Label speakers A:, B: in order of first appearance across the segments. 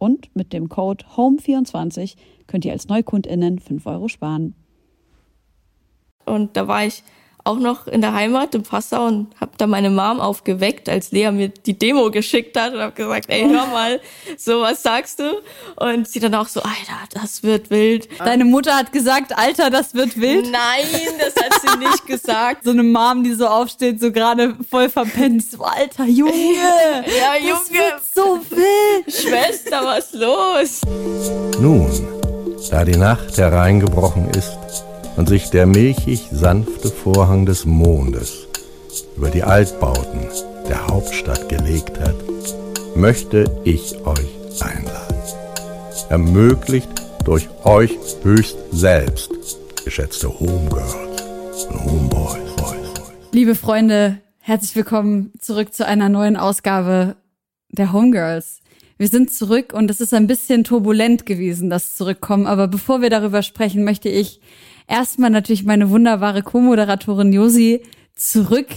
A: Und mit dem Code HOME24 könnt ihr als NeukundInnen 5 Euro sparen.
B: Und da war ich auch noch in der Heimat in Passau und habe da meine Mom aufgeweckt, als Lea mir die Demo geschickt hat und habe gesagt, ey, hör mal, so was sagst du? Und sie dann auch so, Alter, das wird wild.
A: Deine Mutter hat gesagt, Alter, das wird wild?
B: Nein, das hat sie nicht gesagt.
A: So eine Mom, die so aufsteht, so gerade voll verpennt, so, Alter, Junge,
B: ja, Junge,
A: das wird so wild.
B: Schwester, was los?
C: Nun, da die Nacht hereingebrochen ist, und sich der milchig sanfte Vorhang des Mondes über die Altbauten der Hauptstadt gelegt hat, möchte ich euch einladen. Ermöglicht durch euch höchst selbst, geschätzte Homegirls und Homeboys.
A: Liebe Freunde, herzlich willkommen zurück zu einer neuen Ausgabe der Homegirls. Wir sind zurück und es ist ein bisschen turbulent gewesen, das Zurückkommen. Aber bevor wir darüber sprechen, möchte ich erstmal natürlich meine wunderbare Co-Moderatorin Josi zurück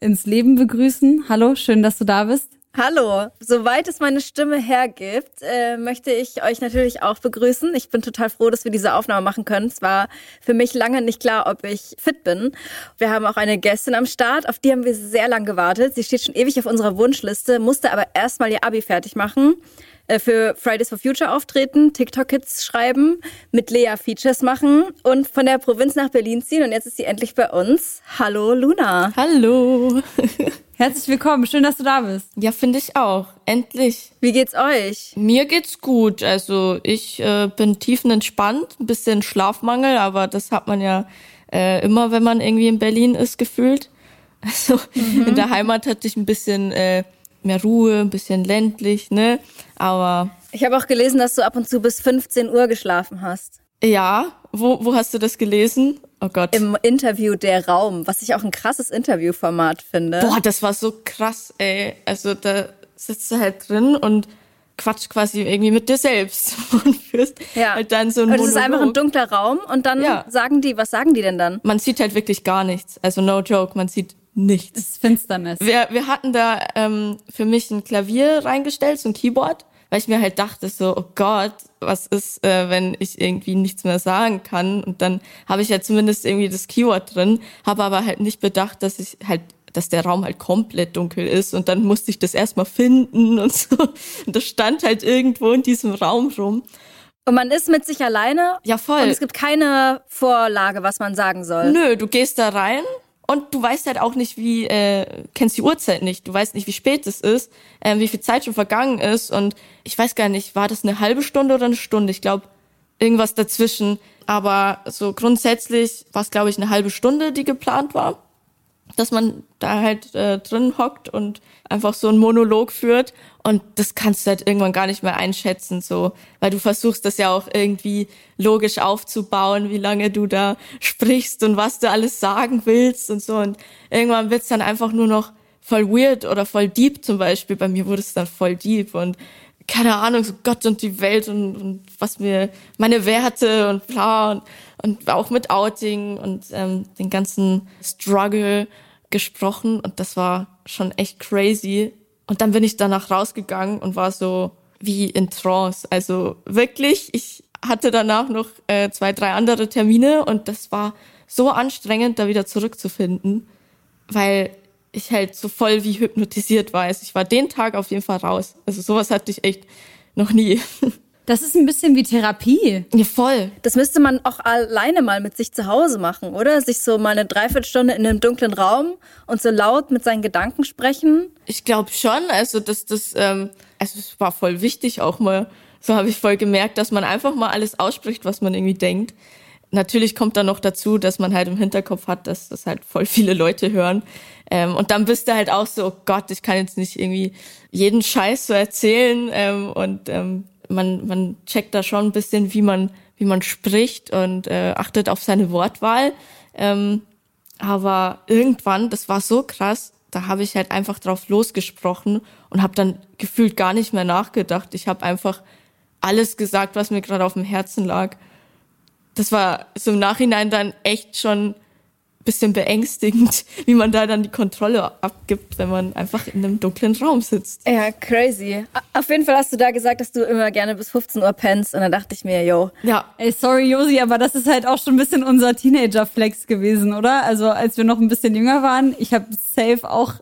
A: ins Leben begrüßen. Hallo, schön, dass du da bist.
D: Hallo, soweit es meine Stimme hergibt, äh, möchte ich euch natürlich auch begrüßen. Ich bin total froh, dass wir diese Aufnahme machen können. Es war für mich lange nicht klar, ob ich fit bin. Wir haben auch eine Gästin am Start, auf die haben wir sehr lang gewartet. Sie steht schon ewig auf unserer Wunschliste, musste aber erstmal ihr Abi fertig machen. Äh, für Fridays for Future auftreten, TikTok-Hits schreiben, mit Lea Features machen und von der Provinz nach Berlin ziehen. Und jetzt ist sie endlich bei uns. Hallo Luna.
B: Hallo.
A: Herzlich willkommen, schön, dass du da bist.
B: Ja, finde ich auch. Endlich.
D: Wie geht's euch?
B: Mir geht's gut. Also ich äh, bin tiefenentspannt, ein bisschen Schlafmangel, aber das hat man ja äh, immer, wenn man irgendwie in Berlin ist, gefühlt. Also mhm. in der Heimat hatte ich ein bisschen äh, mehr Ruhe, ein bisschen ländlich, ne? Aber.
D: Ich habe auch gelesen, dass du ab und zu bis 15 Uhr geschlafen hast.
B: Ja, wo, wo hast du das gelesen? Oh Gott.
D: Im Interview Der Raum, was ich auch ein krasses Interviewformat finde.
B: Boah, das war so krass, ey. Also da sitzt du halt drin und quatsch quasi irgendwie mit dir selbst und führst
D: ja. halt dann so ein Und es ist einfach ein dunkler Raum und dann ja. sagen die, was sagen die denn dann?
B: Man sieht halt wirklich gar nichts. Also no joke, man sieht nichts.
A: Es ist Finsternis.
B: Wir, wir hatten da ähm, für mich ein Klavier reingestellt, so ein Keyboard, weil ich mir halt dachte so, oh Gott, was ist, äh, wenn ich irgendwie nichts mehr sagen kann? Und dann habe ich ja zumindest irgendwie das Keyword drin, habe aber halt nicht bedacht, dass ich halt dass der Raum halt komplett dunkel ist und dann musste ich das erstmal finden und so. Und das stand halt irgendwo in diesem Raum rum.
D: Und man ist mit sich alleine?
B: Ja, voll.
D: Und es gibt keine Vorlage, was man sagen soll?
B: Nö, du gehst da rein und du weißt halt auch nicht, wie, äh, kennst die Uhrzeit nicht. Du weißt nicht, wie spät es ist, äh, wie viel Zeit schon vergangen ist. Und ich weiß gar nicht, war das eine halbe Stunde oder eine Stunde? Ich glaube, irgendwas dazwischen. Aber so grundsätzlich war es, glaube ich, eine halbe Stunde, die geplant war. Dass man da halt äh, drin hockt und einfach so einen Monolog führt. Und das kannst du halt irgendwann gar nicht mehr einschätzen, so, weil du versuchst das ja auch irgendwie logisch aufzubauen, wie lange du da sprichst und was du alles sagen willst und so. Und irgendwann wird's dann einfach nur noch voll weird oder voll deep zum Beispiel. Bei mir wurde es dann voll deep und keine Ahnung, so Gott und die Welt und, und was mir, meine Werte und bla und, und auch mit Outing und ähm, den ganzen Struggle gesprochen und das war schon echt crazy und dann bin ich danach rausgegangen und war so wie in Trance. Also wirklich, ich hatte danach noch äh, zwei, drei andere Termine und das war so anstrengend, da wieder zurückzufinden, weil ich halt so voll wie hypnotisiert war. Also ich war den Tag auf jeden Fall raus. Also sowas hatte ich echt noch nie.
A: Das ist ein bisschen wie Therapie.
B: Ja, voll.
D: Das müsste man auch alleine mal mit sich zu Hause machen, oder? Sich so mal eine Dreiviertelstunde in einem dunklen Raum und so laut mit seinen Gedanken sprechen.
B: Ich glaube schon, also das, das, ähm, also es war voll wichtig auch mal. So habe ich voll gemerkt, dass man einfach mal alles ausspricht, was man irgendwie denkt. Natürlich kommt dann noch dazu, dass man halt im Hinterkopf hat, dass das halt voll viele Leute hören. Ähm, und dann bist du halt auch so, oh Gott, ich kann jetzt nicht irgendwie jeden Scheiß so erzählen. Ähm, und ähm, man, man checkt da schon ein bisschen, wie man, wie man spricht und äh, achtet auf seine Wortwahl. Ähm, aber irgendwann, das war so krass, da habe ich halt einfach drauf losgesprochen und habe dann gefühlt gar nicht mehr nachgedacht. Ich habe einfach alles gesagt, was mir gerade auf dem Herzen lag. Das war so im Nachhinein dann echt schon bisschen beängstigend, wie man da dann die Kontrolle abgibt, wenn man einfach in einem dunklen Raum sitzt.
D: Ja, crazy. Auf jeden Fall hast du da gesagt, dass du immer gerne bis 15 Uhr pennst und dann dachte ich mir, yo.
A: Ja. Ey, sorry Josi, aber das ist halt auch schon ein bisschen unser Teenager-Flex gewesen, oder? Also als wir noch ein bisschen jünger waren, ich habe safe auch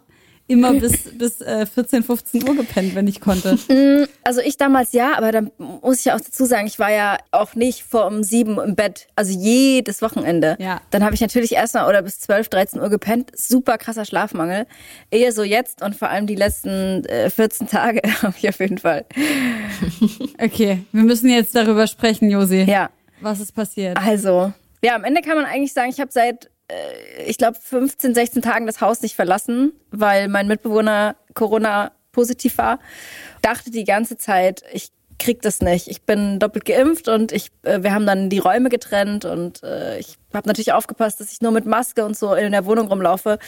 A: immer bis, bis äh, 14, 15 Uhr gepennt, wenn ich konnte.
D: Mm, also ich damals ja, aber dann muss ich ja auch dazu sagen, ich war ja auch nicht vor um sieben im Bett, also jedes Wochenende.
A: Ja.
D: Dann habe ich natürlich erstmal oder bis 12, 13 Uhr gepennt. Super krasser Schlafmangel. Eher so jetzt und vor allem die letzten äh, 14 Tage habe ich auf jeden Fall.
A: okay, wir müssen jetzt darüber sprechen, Josi.
D: Ja.
A: Was ist passiert?
D: Also, ja, am Ende kann man eigentlich sagen, ich habe seit ich glaube, 15, 16 Tagen das Haus nicht verlassen, weil mein Mitbewohner Corona positiv war. Dachte die ganze Zeit, ich krieg das nicht. Ich bin doppelt geimpft und ich, äh, wir haben dann die Räume getrennt und äh, ich habe natürlich aufgepasst, dass ich nur mit Maske und so in der Wohnung rumlaufe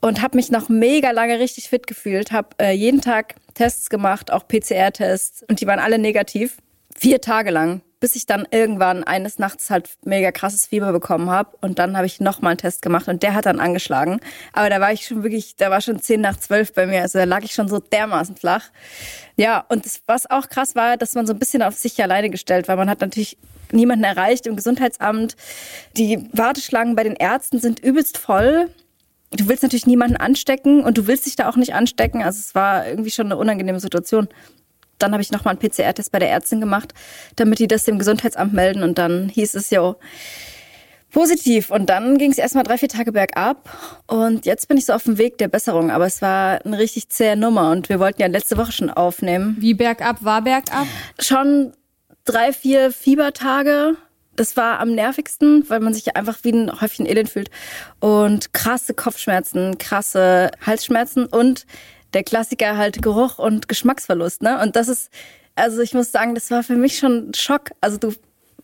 D: und habe mich noch mega lange richtig fit gefühlt. Habe äh, jeden Tag Tests gemacht, auch PCR-Tests und die waren alle negativ. Vier Tage lang bis ich dann irgendwann eines Nachts halt mega krasses Fieber bekommen habe. Und dann habe ich nochmal einen Test gemacht und der hat dann angeschlagen. Aber da war ich schon wirklich, da war schon zehn nach zwölf bei mir. Also da lag ich schon so dermaßen flach. Ja, und das, was auch krass war, dass man so ein bisschen auf sich alleine gestellt war. Man hat natürlich niemanden erreicht im Gesundheitsamt. Die Warteschlangen bei den Ärzten sind übelst voll. Du willst natürlich niemanden anstecken und du willst dich da auch nicht anstecken. Also es war irgendwie schon eine unangenehme Situation dann habe ich nochmal einen PCR-Test bei der Ärztin gemacht, damit die das dem Gesundheitsamt melden. Und dann hieß es, jo, positiv. Und dann ging es erstmal drei, vier Tage bergab. Und jetzt bin ich so auf dem Weg der Besserung. Aber es war eine richtig zähe Nummer. Und wir wollten ja letzte Woche schon aufnehmen.
A: Wie bergab war bergab?
D: Schon drei, vier Fiebertage. Das war am nervigsten, weil man sich einfach wie ein Häufchen Elend fühlt. Und krasse Kopfschmerzen, krasse Halsschmerzen und der Klassiker halt Geruch und Geschmacksverlust, ne? Und das ist, also ich muss sagen, das war für mich schon ein Schock. Also du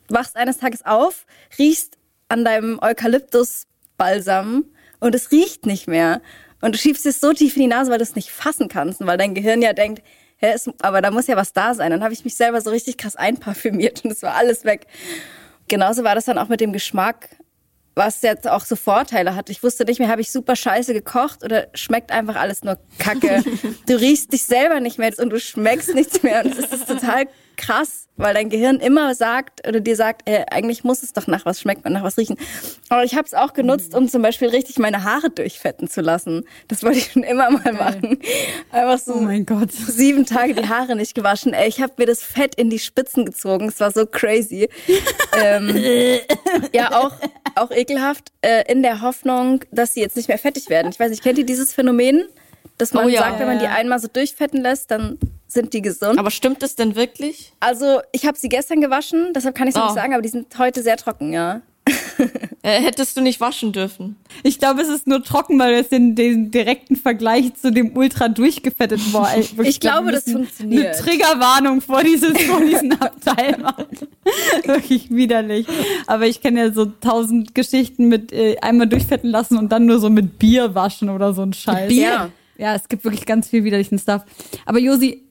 D: wachst eines Tages auf, riechst an deinem Eukalyptusbalsam und es riecht nicht mehr. Und du schiebst es so tief in die Nase, weil du es nicht fassen kannst und weil dein Gehirn ja denkt, hä, ist, aber da muss ja was da sein. Dann habe ich mich selber so richtig krass einparfümiert und es war alles weg. Genauso war das dann auch mit dem Geschmack was jetzt auch so Vorteile hat. Ich wusste nicht mehr, habe ich super scheiße gekocht oder schmeckt einfach alles nur Kacke. du riechst dich selber nicht mehr und du schmeckst nichts mehr und es ist total krass, weil dein Gehirn immer sagt oder dir sagt, ey, eigentlich muss es doch nach was schmecken und nach was riechen. Aber ich habe es auch genutzt, um zum Beispiel richtig meine Haare durchfetten zu lassen. Das wollte ich schon immer mal machen. Einfach so
A: oh mein Gott.
D: sieben Tage die Haare nicht gewaschen. Ey, ich habe mir das Fett in die Spitzen gezogen. Es war so crazy. ähm, ja, auch, auch ekelhaft, äh, in der Hoffnung, dass sie jetzt nicht mehr fettig werden. Ich weiß nicht, kennt ihr dieses Phänomen? Dass man oh ja, sagt, wenn man die einmal so durchfetten lässt, dann sind die gesund.
B: Aber stimmt es denn wirklich?
D: Also, ich habe sie gestern gewaschen, deshalb kann ich es oh. nicht sagen, aber die sind heute sehr trocken, ja.
B: äh, hättest du nicht waschen dürfen.
A: Ich glaube, es ist nur trocken, weil es den, den direkten Vergleich zu dem ultra durchgefettet war.
D: ich glaube, das funktioniert.
A: Eine Triggerwarnung vor, dieses, vor diesen Abteil machen. Wirklich widerlich. Aber ich kenne ja so tausend Geschichten mit äh, einmal durchfetten lassen und dann nur so mit Bier waschen oder so ein Scheiß.
D: Bier? Ja.
A: Ja, es gibt wirklich ganz viel widerlichen Stuff. Aber Josi,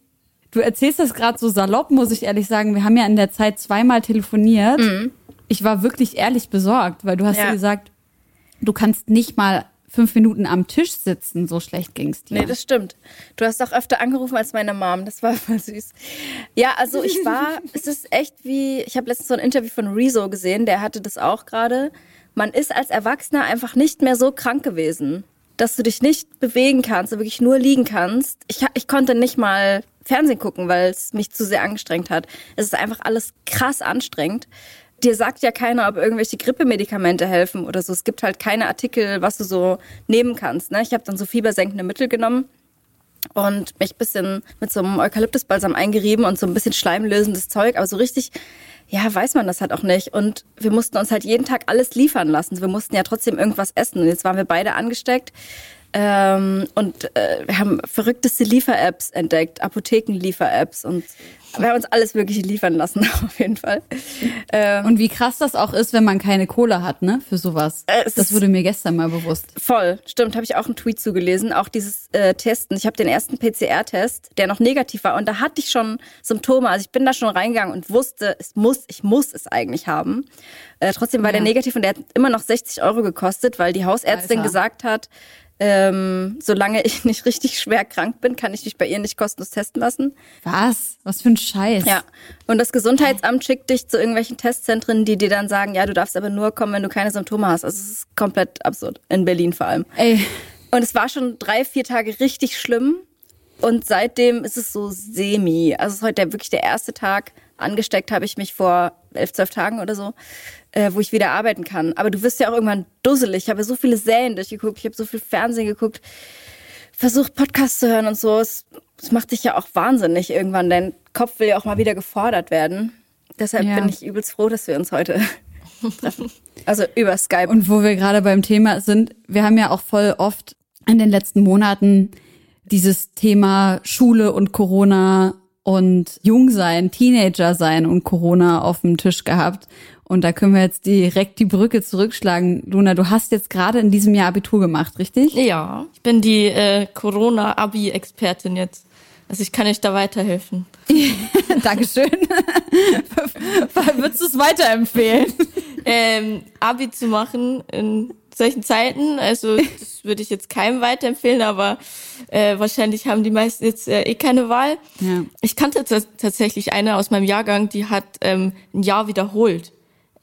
A: du erzählst das gerade so salopp, muss ich ehrlich sagen. Wir haben ja in der Zeit zweimal telefoniert. Mhm. Ich war wirklich ehrlich besorgt, weil du hast ja. gesagt, du kannst nicht mal fünf Minuten am Tisch sitzen, so schlecht ging's dir.
D: Nee, das stimmt. Du hast auch öfter angerufen als meine Mom, das war voll süß. Ja, also ich war, es ist echt wie, ich habe letztens so ein Interview von Rezo gesehen, der hatte das auch gerade. Man ist als Erwachsener einfach nicht mehr so krank gewesen. dass du dich nicht bewegen kannst und wirklich nur liegen kannst. Ich, ich konnte nicht mal Fernsehen gucken, weil es mich zu sehr angestrengt hat. Es ist einfach alles krass anstrengend. Dir sagt ja keiner, ob irgendwelche Grippemedikamente helfen oder so. Es gibt halt keine Artikel, was du so nehmen kannst. Ne? Ich habe dann so fiebersenkende Mittel genommen und mich ein bisschen mit so einem Eukalyptusbalsam eingerieben und so ein bisschen schleimlösendes Zeug. Aber so richtig, ja, weiß man das halt auch nicht. Und wir mussten uns halt jeden Tag alles liefern lassen. Wir mussten ja trotzdem irgendwas essen. Und jetzt waren wir beide angesteckt. Ähm, und äh, wir haben verrückteste Liefer-Apps entdeckt, Apotheken-Liefer-Apps und wir haben uns alles Mögliche liefern lassen, auf jeden Fall.
A: Ähm, und wie krass das auch ist, wenn man keine Kohle hat, ne, für sowas. Äh, das wurde mir gestern mal bewusst.
D: Voll, stimmt, habe ich auch einen Tweet zugelesen, auch dieses äh, Testen. Ich habe den ersten PCR-Test, der noch negativ war und da hatte ich schon Symptome, also ich bin da schon reingegangen und wusste, es muss, ich muss es eigentlich haben. Äh, trotzdem war ja. der negativ und der hat immer noch 60 Euro gekostet, weil die Hausärztin Alter. gesagt hat, ähm, solange ich nicht richtig schwer krank bin, kann ich dich bei ihr nicht kostenlos testen lassen.
A: Was? Was für ein Scheiß.
D: Ja. Und das Gesundheitsamt schickt dich zu irgendwelchen Testzentren, die dir dann sagen, ja, du darfst aber nur kommen, wenn du keine Symptome hast. Also es ist komplett absurd. In Berlin vor allem.
A: Ey.
D: Und es war schon drei, vier Tage richtig schlimm. Und seitdem ist es so semi. Also es ist heute wirklich der erste Tag. Angesteckt habe ich mich vor elf, zwölf Tagen oder so äh, wo ich wieder arbeiten kann. Aber du wirst ja auch irgendwann dusselig. Ich habe so viele Serien durchgeguckt, ich habe so viel Fernsehen geguckt, versucht Podcasts zu hören und so. Es, es macht dich ja auch wahnsinnig irgendwann. Dein Kopf will ja auch mal wieder gefordert werden. Deshalb ja. bin ich übelst froh, dass wir uns heute. Also über Skype.
A: Und wo wir gerade beim Thema sind, wir haben ja auch voll oft in den letzten Monaten dieses Thema Schule und Corona und Jungsein, Teenager sein und Corona auf dem Tisch gehabt. Und da können wir jetzt direkt die Brücke zurückschlagen. Luna, du hast jetzt gerade in diesem Jahr Abitur gemacht, richtig?
B: Ja, ich bin die äh, Corona-Abi-Expertin jetzt. Also ich kann euch da weiterhelfen.
A: Dankeschön. Würdest du es weiterempfehlen?
B: Ähm, Abi zu machen in solchen Zeiten, also das würde ich jetzt keinem weiterempfehlen, aber äh, wahrscheinlich haben die meisten jetzt äh, eh keine Wahl. Ja. Ich kannte tatsächlich eine aus meinem Jahrgang, die hat ähm, ein Jahr wiederholt.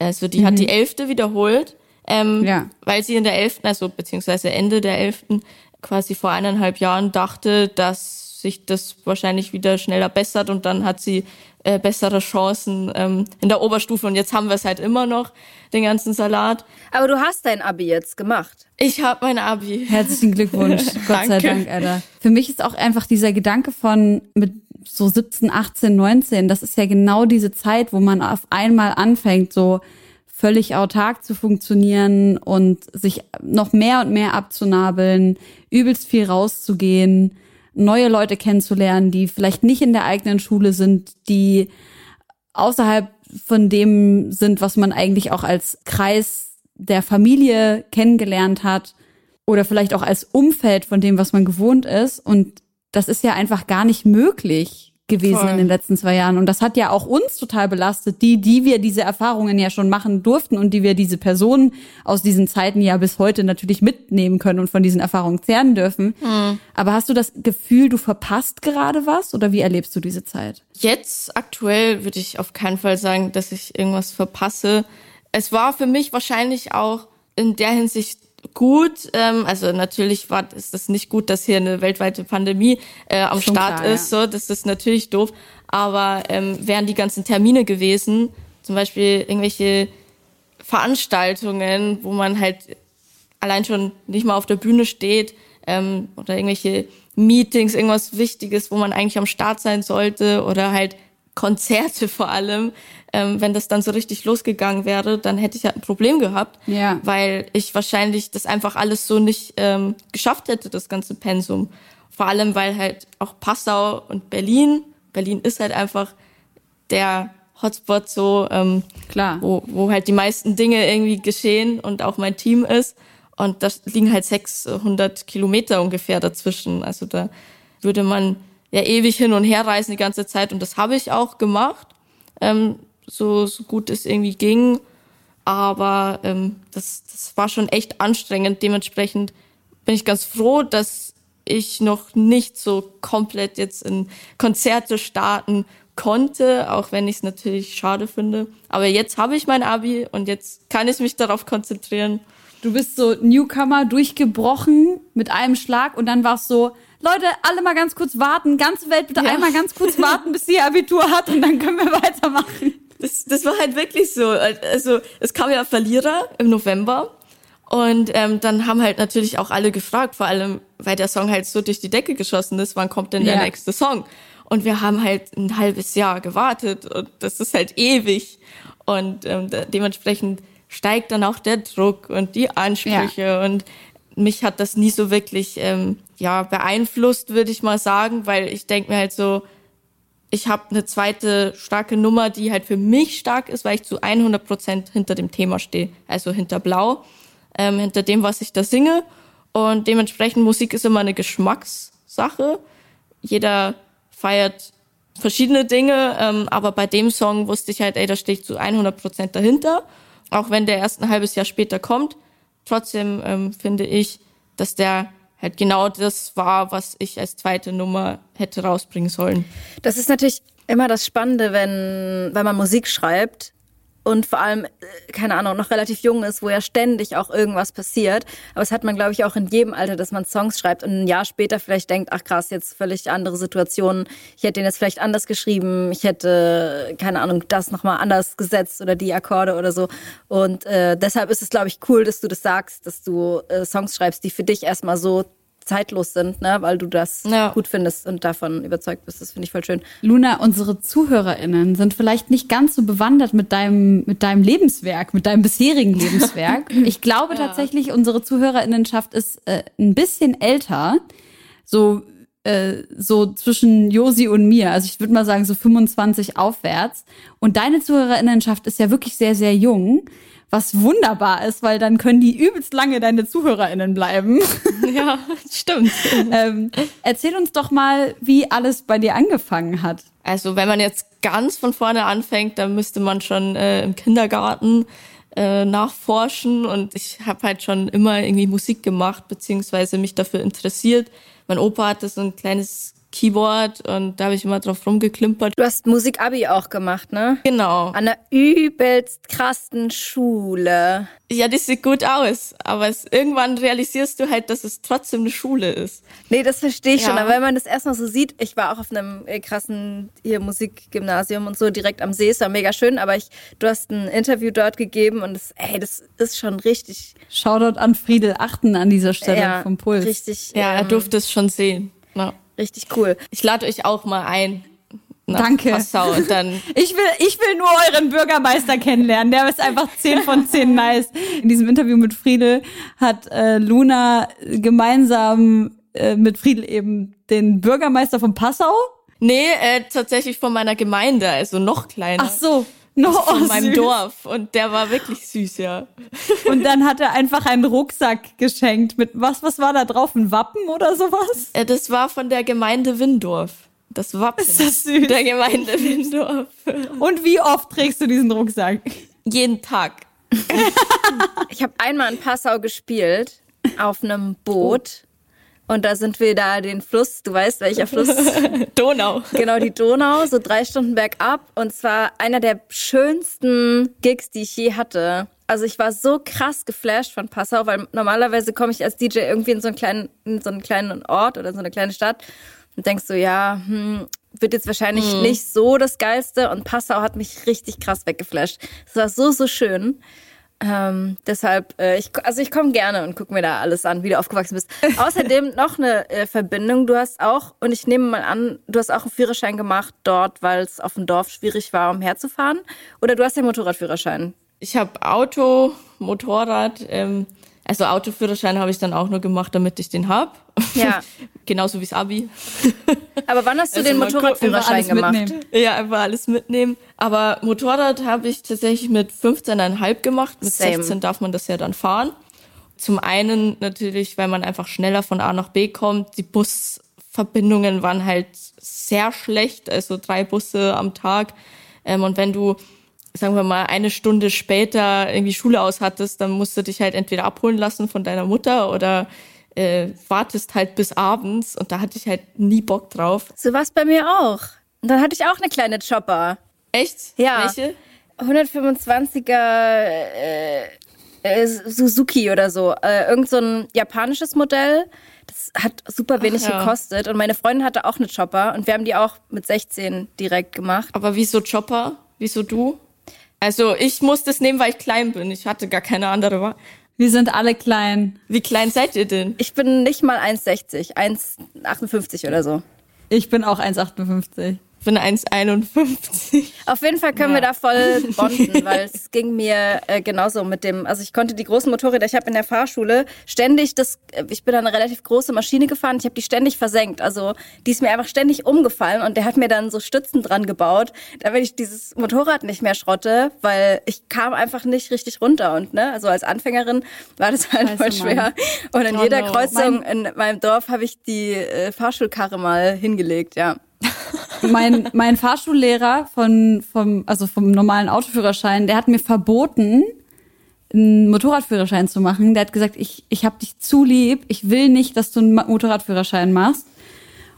B: Also die mhm. hat die elfte wiederholt, ähm, ja. weil sie in der elften, also beziehungsweise Ende der elften, quasi vor eineinhalb Jahren dachte, dass sich das wahrscheinlich wieder schneller bessert und dann hat sie äh, bessere Chancen ähm, in der Oberstufe und jetzt haben wir es halt immer noch, den ganzen Salat.
D: Aber du hast dein Abi jetzt gemacht.
B: Ich habe mein Abi.
A: Herzlichen Glückwunsch, Gott sei Dank, Alter. Für mich ist auch einfach dieser Gedanke von mit so 17, 18, 19, das ist ja genau diese Zeit, wo man auf einmal anfängt, so völlig autark zu funktionieren und sich noch mehr und mehr abzunabeln, übelst viel rauszugehen, neue Leute kennenzulernen, die vielleicht nicht in der eigenen Schule sind, die außerhalb von dem sind, was man eigentlich auch als Kreis der Familie kennengelernt hat oder vielleicht auch als Umfeld von dem, was man gewohnt ist. Und das ist ja einfach gar nicht möglich gewesen Voll. in den letzten zwei Jahren. Und das hat ja auch uns total belastet, die, die wir diese Erfahrungen ja schon machen durften und die wir diese Personen aus diesen Zeiten ja bis heute natürlich mitnehmen können und von diesen Erfahrungen zehren dürfen. Mhm. Aber hast du das Gefühl, du verpasst gerade was oder wie erlebst du diese Zeit?
B: Jetzt aktuell würde ich auf keinen Fall sagen, dass ich irgendwas verpasse. Es war für mich wahrscheinlich auch in der Hinsicht gut. Ähm, also natürlich war ist das nicht gut, dass hier eine weltweite Pandemie äh, am Schon Start klar, ist. So, das ist natürlich doof. Aber ähm, wären die ganzen Termine gewesen, zum Beispiel irgendwelche Veranstaltungen, wo man halt allein schon nicht mal auf der Bühne steht ähm, oder irgendwelche Meetings, irgendwas Wichtiges, wo man eigentlich am Start sein sollte oder halt Konzerte vor allem, ähm, wenn das dann so richtig losgegangen wäre, dann hätte ich ja ein Problem gehabt, ja. weil ich wahrscheinlich das einfach alles so nicht ähm, geschafft hätte, das ganze Pensum. Vor allem, weil halt auch Passau und Berlin, Berlin ist halt einfach der Hotspot so, ähm, Klar. Wo, wo halt die meisten Dinge irgendwie geschehen und auch mein Team ist. Und da liegen halt 600 Kilometer ungefähr dazwischen. Also da würde man ja ewig hin und her reisen die ganze Zeit und das habe ich auch gemacht, ähm, so, so gut es irgendwie ging. Aber ähm, das, das war schon echt anstrengend. Dementsprechend bin ich ganz froh, dass ich noch nicht so komplett jetzt in Konzerte starten konnte, auch wenn ich es natürlich schade finde. Aber jetzt habe ich mein Abi und jetzt kann ich mich darauf konzentrieren.
A: Du bist so Newcomer durchgebrochen mit einem Schlag und dann war es so, Leute, alle mal ganz kurz warten, ganze Welt bitte ja. einmal ganz kurz warten, bis sie Abitur hat und dann können wir weitermachen.
B: Das, das war halt wirklich so. Also es kam ja Verlierer im November und ähm, dann haben halt natürlich auch alle gefragt, vor allem weil der Song halt so durch die Decke geschossen ist, wann kommt denn der ja. nächste Song? Und wir haben halt ein halbes Jahr gewartet und das ist halt ewig. Und ähm, dementsprechend steigt dann auch der Druck und die Ansprüche ja. und mich hat das nie so wirklich ähm, ja beeinflusst, würde ich mal sagen, weil ich denke mir halt so, ich habe eine zweite starke Nummer, die halt für mich stark ist, weil ich zu 100 Prozent hinter dem Thema stehe, also hinter Blau, ähm, hinter dem, was ich da singe und dementsprechend Musik ist immer eine Geschmackssache. Jeder feiert verschiedene Dinge, ähm, aber bei dem Song wusste ich halt, ey, da stehe ich zu 100 Prozent dahinter, auch wenn der erst ein halbes Jahr später kommt Trotzdem ähm, finde ich, dass der halt genau das war, was ich als zweite Nummer hätte rausbringen sollen.
D: Das ist natürlich immer das Spannende, wenn, wenn man Musik schreibt und vor allem, äh, keine Ahnung, noch relativ jung ist, wo ja ständig auch irgendwas passiert. Aber das hat man, glaube ich, auch in jedem Alter, dass man Songs schreibt und ein Jahr später vielleicht denkt, ach krass, jetzt völlig andere Situationen. Ich hätte den jetzt vielleicht anders geschrieben. Ich hätte, keine Ahnung, das nochmal anders gesetzt oder die Akkorde oder so. Und äh, deshalb ist es, glaube ich, cool, dass du das sagst, dass du äh, Songs schreibst, die für dich erstmal so zeitlos sind, ne? weil du das ja. gut findest und davon überzeugt bist. Das finde ich voll schön.
A: Luna, unsere ZuhörerInnen sind vielleicht nicht ganz so bewandert mit deinem, mit deinem Lebenswerk, mit deinem bisherigen Lebenswerk. Ich glaube ja. tatsächlich, unsere ZuhörerInnenschaft ist äh, ein bisschen älter. So, äh, so zwischen Josi und mir. Also ich würde mal sagen, so 25 aufwärts. Und deine ZuhörerInnenschaft ist ja wirklich sehr, sehr jung was wunderbar ist, weil dann können die übelst lange deine ZuhörerInnen bleiben.
B: Ja, stimmt.
A: ähm, erzähl uns doch mal, wie alles bei dir angefangen hat.
B: Also, wenn man jetzt ganz von vorne anfängt, dann müsste man schon äh, im Kindergarten äh, nachforschen und ich habe halt schon immer irgendwie Musik gemacht, beziehungsweise mich dafür interessiert. Mein Opa hatte so ein kleines Keyboard und da habe ich immer drauf rumgeklimpert.
D: Du hast Musik-Abi auch gemacht, ne?
B: Genau.
D: An einer übelst krassen Schule.
B: Ja, das sieht gut aus, aber es, irgendwann realisierst du halt, dass es trotzdem eine Schule ist.
D: Nee, das verstehe ich ja. schon, aber wenn man das erstmal so sieht, ich war auch auf einem äh, krassen hier Musikgymnasium und so direkt am See, es war mega schön, aber ich, du hast ein Interview dort gegeben und das, ey, das ist schon richtig.
A: Shoutout an Friedel Achten an dieser Stelle ja, vom Puls.
D: Richtig.
B: Ja, er ähm, durfte es schon sehen. Ja.
D: Richtig cool.
B: Ich lade euch auch mal ein.
A: Danke.
B: Passau und dann
A: ich will, ich will nur euren Bürgermeister kennenlernen. Der ist einfach 10 von 10 nice. In diesem Interview mit Friedel hat äh, Luna gemeinsam äh, mit Friedel eben den Bürgermeister von Passau.
B: Nee, äh, tatsächlich von meiner Gemeinde, also noch kleiner.
A: Ach so.
B: No, also von oh, meinem süß. Dorf und der war wirklich süß, ja.
A: Und dann hat er einfach einen Rucksack geschenkt mit was was war da drauf ein Wappen oder sowas?
B: Äh, das war von der Gemeinde Windorf. Das Wappen
A: ist das süß.
B: der Gemeinde Windorf.
A: Und wie oft trägst du diesen Rucksack?
B: Jeden Tag.
D: ich habe einmal in Passau gespielt auf einem Boot und da sind wir da den Fluss, du weißt welcher Fluss?
B: Donau.
D: Genau, die Donau, so drei Stunden bergab. Und zwar einer der schönsten Gigs, die ich je hatte. Also ich war so krass geflasht von Passau, weil normalerweise komme ich als DJ irgendwie in so einen kleinen, in so einen kleinen Ort oder in so eine kleine Stadt und denkst so, ja, hm, wird jetzt wahrscheinlich mhm. nicht so das Geilste. Und Passau hat mich richtig krass weggeflasht. Es war so, so schön. Ähm, deshalb, äh, ich, also ich komme gerne und gucke mir da alles an, wie du aufgewachsen bist. Außerdem noch eine äh, Verbindung. Du hast auch, und ich nehme mal an, du hast auch einen Führerschein gemacht dort, weil es auf dem Dorf schwierig war, umherzufahren. Oder du hast den Motorradführerschein?
B: Ich habe Auto, Motorrad. Ähm, also Autoführerschein habe ich dann auch nur gemacht, damit ich den hab.
D: Ja.
B: Genauso wie's Abi.
D: Aber wann hast du also den Motorradführerschein gemacht?
B: Mitnehmen. Ja, einfach alles mitnehmen. Aber Motorrad habe ich tatsächlich mit 15,5 gemacht. Mit Same. 16 darf man das ja dann fahren. Zum einen natürlich, weil man einfach schneller von A nach B kommt. Die Busverbindungen waren halt sehr schlecht, also drei Busse am Tag. Ähm, und wenn du sagen wir mal, eine Stunde später irgendwie Schule aus hattest, dann musst du dich halt entweder abholen lassen von deiner Mutter oder äh, wartest halt bis abends und da hatte ich halt nie Bock drauf.
D: So war bei mir auch. Und dann hatte ich auch eine kleine Chopper.
B: Echt?
D: Ja.
B: Welche?
D: 125er äh, äh, Suzuki oder so. Äh, irgend so ein japanisches Modell. Das hat super wenig
B: ja.
D: gekostet. Und meine Freundin hatte auch eine Chopper und wir haben die auch mit 16 direkt gemacht.
B: Aber wieso Chopper? Wieso du? Also ich musste es nehmen, weil ich klein bin. Ich hatte gar keine andere Wahl.
A: Wir sind alle klein.
B: Wie klein seid ihr denn?
D: Ich bin nicht mal 1,60, 1,58 oder so.
A: Ich bin auch 1,58.
B: Ich bin 1,51.
D: Auf jeden Fall können
B: Ja.
D: wir da voll bonden, weil es ging mir äh, genauso mit dem, also ich konnte die großen Motorräder, ich habe in der Fahrschule ständig das, äh, ich bin da eine relativ große Maschine gefahren, ich habe die ständig versenkt, also die ist mir einfach ständig umgefallen und der hat mir dann so Stützen dran gebaut, damit ich dieses Motorrad nicht mehr schrotte, weil ich kam einfach nicht richtig runter und ne, also als Anfängerin war das halt
A: Scheiße,
D: voll schwer und in
B: Oh
D: jeder
B: no.
D: Kreuzung in meinem Dorf habe ich die äh, Fahrschulkarre mal hingelegt, ja.
A: Mein, mein Fahrschullehrer von, vom, also vom normalen Autoführerschein, der hat mir verboten, einen Motorradführerschein zu machen. Der hat gesagt, ich, ich habe dich zu lieb, ich will nicht, dass du einen Motorradführerschein machst.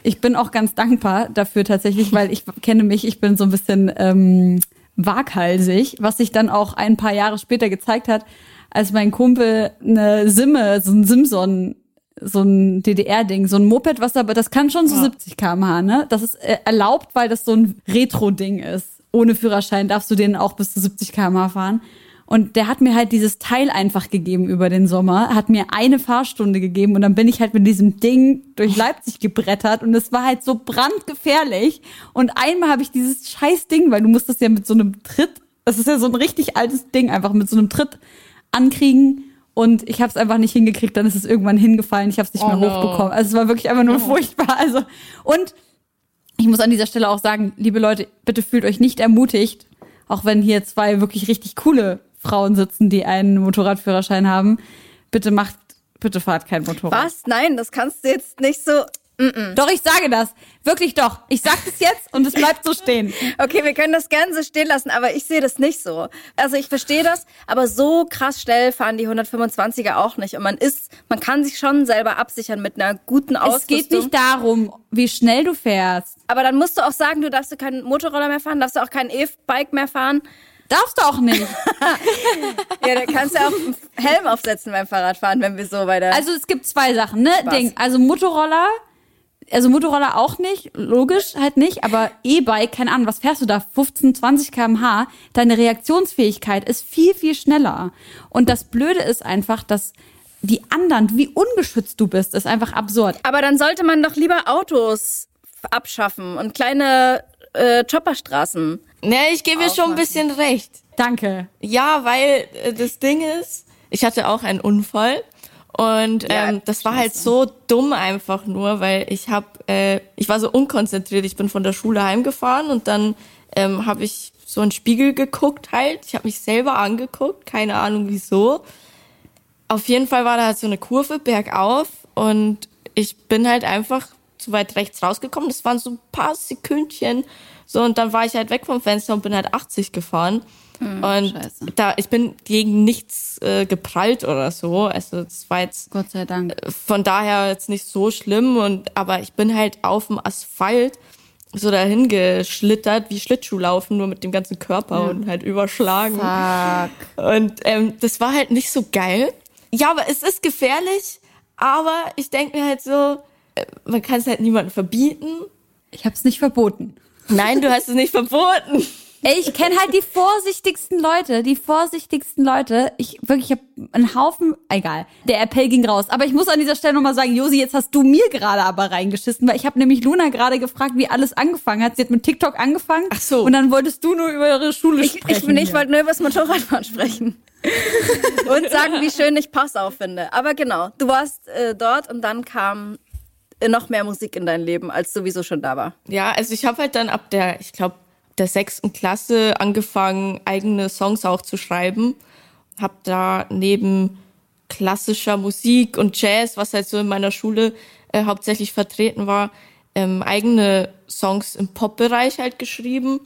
A: Ich bin auch ganz dankbar dafür tatsächlich, weil ich kenne mich, ich bin so ein bisschen ähm, waghalsig, was sich dann auch ein paar Jahre später gezeigt hat, als mein Kumpel eine Simme, so ein Simson, so ein DDR-Ding, so ein Moped, was aber, das kann schon so 70 km/h, ne? Das ist äh, erlaubt, weil das so ein Retro-Ding ist. Ohne Führerschein darfst du den auch bis zu 70 km/h fahren. Und der hat mir halt dieses Teil einfach gegeben über den Sommer, hat mir eine Fahrstunde gegeben und dann bin ich halt mit diesem Ding durch Leipzig gebrettert und es war halt so brandgefährlich. Und einmal habe ich dieses scheiß Ding, weil du musst das ja mit so einem Tritt, das ist ja so ein richtig altes Ding, einfach mit so einem Tritt ankriegen. Und ich habe es einfach nicht hingekriegt, dann ist es irgendwann hingefallen, ich habe es nicht
B: Oh
A: mehr
B: no.
A: hochbekommen. Also es war wirklich einfach nur furchtbar. Also und ich muss an dieser Stelle auch sagen, liebe Leute, bitte fühlt euch nicht ermutigt, auch wenn hier zwei wirklich richtig coole Frauen sitzen, die einen Motorradführerschein haben. Bitte macht, bitte fahrt kein Motorrad.
D: Was? Nein, das kannst du jetzt nicht so.
A: Doch, ich sage das. Wirklich doch. Ich sag das jetzt und es bleibt so stehen.
D: Okay, wir können das gerne so stehen lassen, aber ich sehe das nicht so. Also ich verstehe das, aber so krass schnell fahren die 125er auch nicht. Und man ist, man kann sich schon selber absichern mit einer guten Ausrüstung.
A: Es geht nicht darum, wie schnell du fährst.
D: Aber dann musst du auch sagen, du darfst du keinen Motorroller mehr fahren, darfst du auch kein E-Bike mehr fahren.
A: Darfst du auch nicht.
D: Ja, da kannst du auch einen Helm aufsetzen beim Fahrradfahren, wenn wir so bei der.
A: Also es gibt zwei Sachen, ne?
D: Spaß.
A: Ding. Also Motorroller, also Motorroller auch nicht, logisch halt nicht, aber E-Bike, keine Ahnung, was fährst du da? 15, 20 km/h. Deine Reaktionsfähigkeit ist viel, viel schneller. Und das Blöde ist einfach, dass die anderen, wie ungeschützt du bist, ist einfach absurd.
D: aber dann sollte man doch lieber Autos abschaffen und kleine äh, Chopperstraßen.
B: Ne, ich gebe dir schon ein bisschen recht.
A: Danke.
B: Ja, weil äh, das Ding ist, ich hatte auch einen Unfall und
D: Ja,
B: ähm, das war halt so dumm einfach nur, weil ich habe, äh, ich war so unkonzentriert. Ich bin von der Schule heimgefahren und dann ähm, habe ich so einen Spiegel geguckt halt. Ich habe mich selber angeguckt, keine Ahnung wieso. Auf jeden Fall war da halt so eine Kurve bergauf und ich bin halt einfach zu weit rechts rausgekommen. Das waren so ein paar Sekündchen. So, und dann war ich halt weg vom Fenster und bin halt 80 gefahren. Und
A: scheiße.
B: da, ich bin gegen nichts äh, geprallt oder so. Also das war jetzt
A: Gott sei Dank.
B: von daher jetzt nicht so schlimm und aber ich bin halt auf dem Asphalt so dahin geschlittert wie Schlittschuhlaufen nur mit dem ganzen Körper und halt überschlagen
A: Fuck.
B: und ähm, das war halt nicht so geil ja aber es ist gefährlich aber ich denke mir halt so äh, man kann es halt niemandem verbieten
A: Ich hab's nicht verboten.
B: nein du hast es nicht verboten
A: Ey, ich kenne halt die vorsichtigsten Leute, die vorsichtigsten Leute. Ich wirklich, ich habe einen Haufen, egal. Der Appell ging raus. Aber ich muss an dieser Stelle nochmal sagen, Josi, jetzt hast du mir gerade aber reingeschissen, weil ich habe nämlich Luna gerade gefragt, wie alles angefangen hat. Sie hat mit TikTok angefangen.
B: Ach so.
A: Und dann wolltest du nur über ihre Schule
D: Ich,
A: sprechen.
D: ich, ich wollte nur über das Motorradfahren sprechen. und sagen, wie schön ich Passau finde. Aber genau, du warst äh, dort und dann kam äh, noch mehr Musik in dein Leben, als sowieso schon da war.
B: Ja, also ich habe halt dann ab der, ich glaube, der sechsten Klasse angefangen, eigene Songs auch zu schreiben. Hab da neben klassischer Musik und Jazz, was halt so in meiner Schule äh, hauptsächlich vertreten war, ähm, eigene Songs im Pop-Bereich halt geschrieben,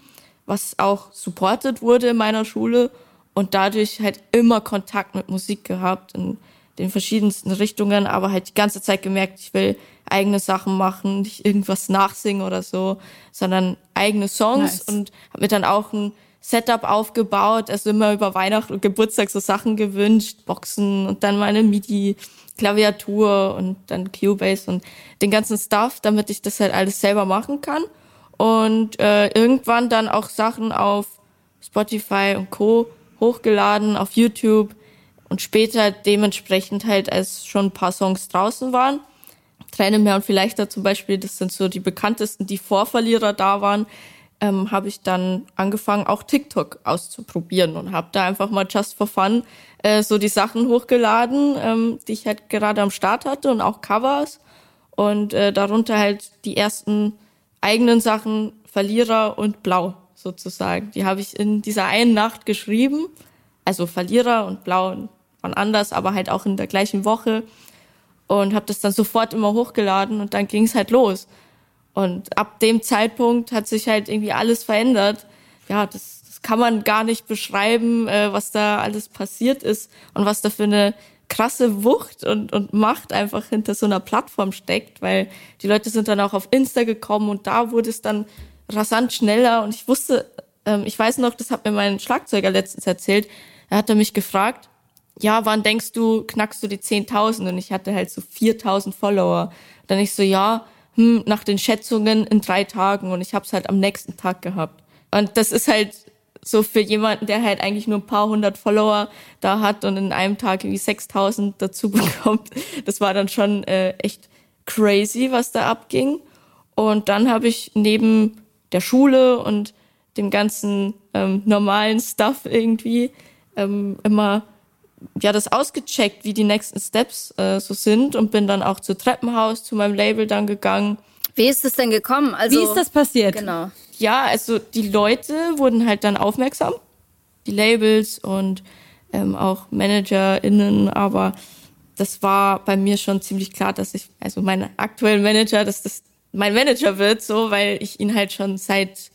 B: was auch supported wurde in meiner Schule und dadurch halt immer Kontakt mit Musik gehabt in den verschiedensten Richtungen, aber halt die ganze Zeit gemerkt, ich will eigene Sachen machen, nicht irgendwas nachsingen oder so, sondern eigene Songs nice. und habe mir dann auch ein Setup aufgebaut, also immer über Weihnachten und Geburtstag so Sachen gewünscht, Boxen und dann meine MIDI Klaviatur und dann Cubase und den ganzen Stuff, damit ich das halt alles selber machen kann und äh, irgendwann dann auch Sachen auf Spotify und Co hochgeladen auf YouTube und später dementsprechend halt, als schon ein paar Songs draußen waren. Tränen mehr und vielleicht da zum Beispiel, das sind so die bekanntesten, die Vorverlierer da waren, ähm, habe ich dann angefangen, auch TikTok auszuprobieren und habe da einfach mal just for fun äh, so die Sachen hochgeladen, ähm, die ich halt gerade am Start hatte und auch Covers und äh, darunter halt die ersten eigenen Sachen Verlierer und Blau sozusagen. Die habe ich in dieser einen Nacht geschrieben. Also Verlierer und Blau waren anders, aber halt auch in der gleichen Woche. Und habe das dann sofort immer hochgeladen und dann ging es halt los. Und ab dem Zeitpunkt hat sich halt irgendwie alles verändert. Ja, das, das kann man gar nicht beschreiben, äh, was da alles passiert ist und was da für eine krasse Wucht und, und Macht einfach hinter so einer Plattform steckt, weil die Leute sind dann auch auf Insta gekommen und da wurde es dann rasant schneller und ich wusste, ähm, ich weiß noch, das hat mir mein Schlagzeuger letztens erzählt, er hatte mich gefragt, ja, wann denkst du, knackst du die 10.000? Und ich hatte halt so 4.000 Follower. Dann ich so, ja, hm, nach den Schätzungen in drei Tagen und ich habe es halt am nächsten Tag gehabt. Und das ist halt so für jemanden, der halt eigentlich nur ein paar hundert Follower da hat und in einem Tag irgendwie 6000 dazu bekommt. Das war dann schon äh, echt crazy, was da abging. Und dann habe ich neben der Schule und dem ganzen ähm, normalen Stuff irgendwie ähm, immer ja das ausgecheckt, wie die nächsten Steps äh, so sind und bin dann auch zu Treppenhaus, zu meinem Label dann gegangen.
D: Wie ist es denn gekommen?
A: Also, wie ist das passiert?
D: Genau.
B: Ja, also die Leute wurden halt dann aufmerksam, die Labels und ähm, auch ManagerInnen, aber das war bei mir schon ziemlich klar, dass ich, also mein aktuellen Manager, dass das mein Manager wird, so, weil ich ihn halt schon seit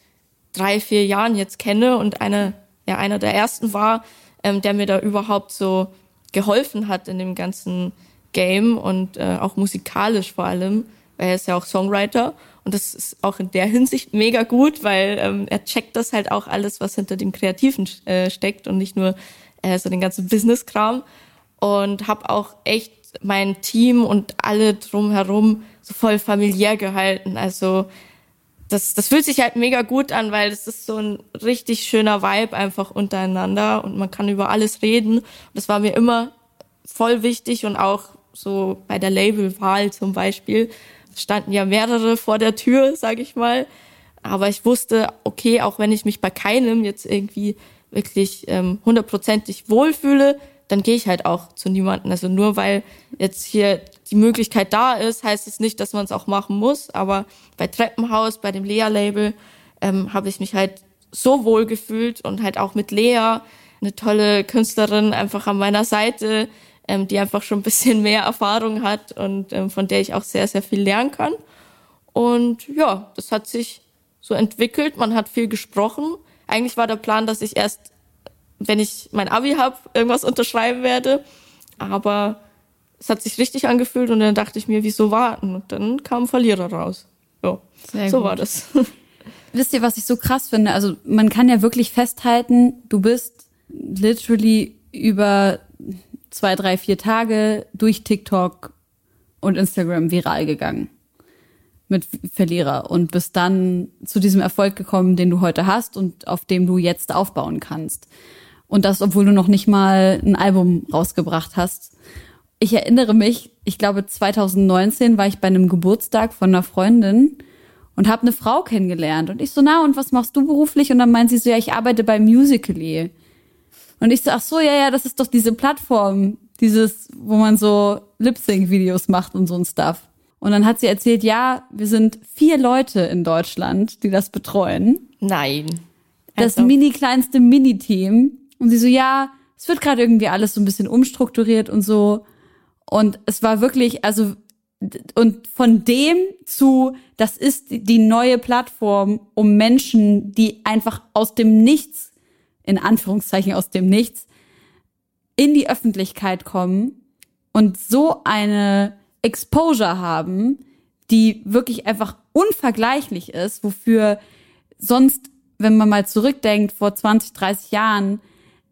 B: drei, vier Jahren jetzt kenne und einer, ja, einer der ersten war, ähm, der mir da überhaupt so geholfen hat in dem ganzen Game und äh, auch musikalisch vor allem, weil er ist ja auch Songwriter und das ist auch in der Hinsicht mega gut, weil ähm, er checkt das halt auch alles, was hinter dem Kreativen äh, steckt und nicht nur äh, so den ganzen Business-Kram und habe auch echt mein Team und alle drumherum so voll familiär gehalten. Also das, das fühlt sich halt mega gut an, weil es ist so ein richtig schöner Vibe einfach untereinander und man kann über alles reden. Das war mir immer voll wichtig und auch so bei der Labelwahl zum Beispiel standen ja mehrere vor der Tür, sage ich mal. Aber ich wusste, okay, auch wenn ich mich bei keinem jetzt irgendwie wirklich ähm, hundertprozentig wohlfühle, dann gehe ich halt auch zu niemanden. Also nur weil jetzt hier die Möglichkeit da ist, heißt es nicht, dass man es auch machen muss. Aber bei Treppenhaus, bei dem Lea-Label, ähm, habe ich mich halt so wohl gefühlt und halt auch mit Lea, eine tolle Künstlerin, einfach an meiner Seite, ähm, die einfach schon ein bisschen mehr Erfahrung hat und ähm, von der ich auch sehr, sehr viel lernen kann. Und ja, das hat sich so entwickelt. Man hat viel gesprochen. Eigentlich war der Plan, dass ich erst wenn ich mein Abi habe, irgendwas unterschreiben werde. Aber es hat sich richtig angefühlt und dann dachte ich mir, wieso warten? Und dann kam Verlierer raus. Ja, Sehr so gut. war das.
A: Wisst ihr, was ich so krass finde? Also man kann ja wirklich festhalten, du bist literally über zwei, drei, vier Tage durch TikTok und Instagram viral gegangen mit Verlierer und bist dann zu diesem Erfolg gekommen, den du heute hast und auf dem du jetzt aufbauen kannst. Und das, obwohl du noch nicht mal ein Album rausgebracht hast. Ich erinnere mich, ich glaube 2019 war ich bei einem Geburtstag von einer Freundin und habe eine Frau kennengelernt. Und ich so, na, und was machst du beruflich? Und dann meint sie so, ja, ich arbeite bei Musical.ly. Und ich so, ach so, ja, ja, das ist doch diese Plattform, dieses, wo man so Lip-Sync-Videos macht und so ein Stuff. Und dann hat sie erzählt, ja, wir sind vier Leute in Deutschland, die das betreuen.
B: Nein.
A: Das also. mini kleinste Mini-Team. Und sie so, ja, es wird gerade irgendwie alles so ein bisschen umstrukturiert und so. Und es war wirklich, also, und von dem zu, das ist die neue Plattform, um Menschen, die einfach aus dem Nichts, in Anführungszeichen aus dem Nichts, in die Öffentlichkeit kommen und so eine Exposure haben, die wirklich einfach unvergleichlich ist, wofür sonst, wenn man mal zurückdenkt, vor 20, 30 Jahren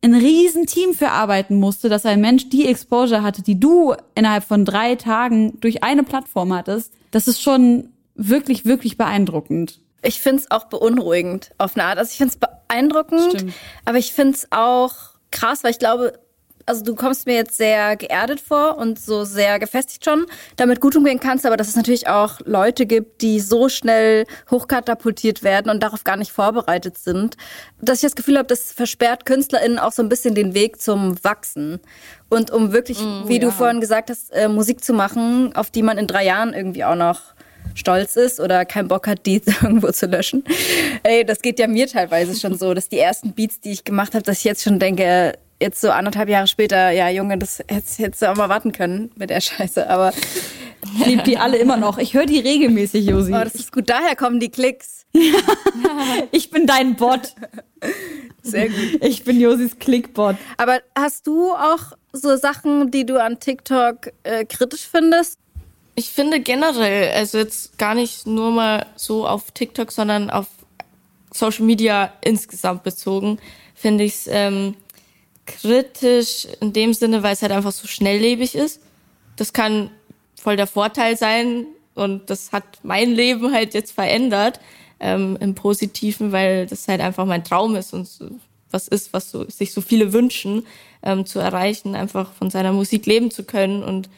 A: ein Riesenteam für arbeiten musste, dass ein Mensch die Exposure hatte, die du innerhalb von drei Tagen durch eine Plattform hattest, das ist schon wirklich, wirklich beeindruckend.
D: Ich finde es auch beunruhigend auf eine Art. Also ich finde es beeindruckend, Stimmt. aber ich finde es auch krass, weil ich glaube, also du kommst mir jetzt sehr geerdet vor und so sehr gefestigt schon, damit gut umgehen kannst, aber dass es natürlich auch Leute gibt, die so schnell hochkatapultiert werden und darauf gar nicht vorbereitet sind, dass ich das Gefühl habe, das versperrt KünstlerInnen auch so ein bisschen den Weg zum Wachsen. Und um wirklich, mm, wie ja. du vorhin gesagt hast, äh, Musik zu machen, auf die man in drei Jahren irgendwie auch noch stolz ist oder keinen Bock hat, die irgendwo zu löschen. Ey, das geht ja mir teilweise schon so, dass die ersten Beats, die ich gemacht habe, dass ich jetzt schon denke, jetzt so anderthalb Jahre später, ja, Junge, das hättest, hättest du auch mal warten können mit der Scheiße, aber.
A: Ich liebe die alle immer noch. Ich höre die regelmäßig, Josi.
D: Oh, das ist gut. Daher kommen die Klicks.
A: ich bin dein Bot.
D: Sehr gut.
A: Ich bin Josis Klickbot.
D: Aber hast du auch so Sachen, die du an TikTok äh, kritisch findest?
B: Ich finde generell, also jetzt gar nicht nur mal so auf TikTok, sondern auf Social Media insgesamt bezogen, finde ich es ähm, kritisch in dem Sinne, weil es halt einfach so schnelllebig ist. Das kann voll der Vorteil sein und das hat mein Leben halt jetzt verändert ähm, im Positiven, weil das halt einfach mein Traum ist und was ist, was so, sich so viele wünschen ähm, zu erreichen, einfach von seiner Musik leben zu können und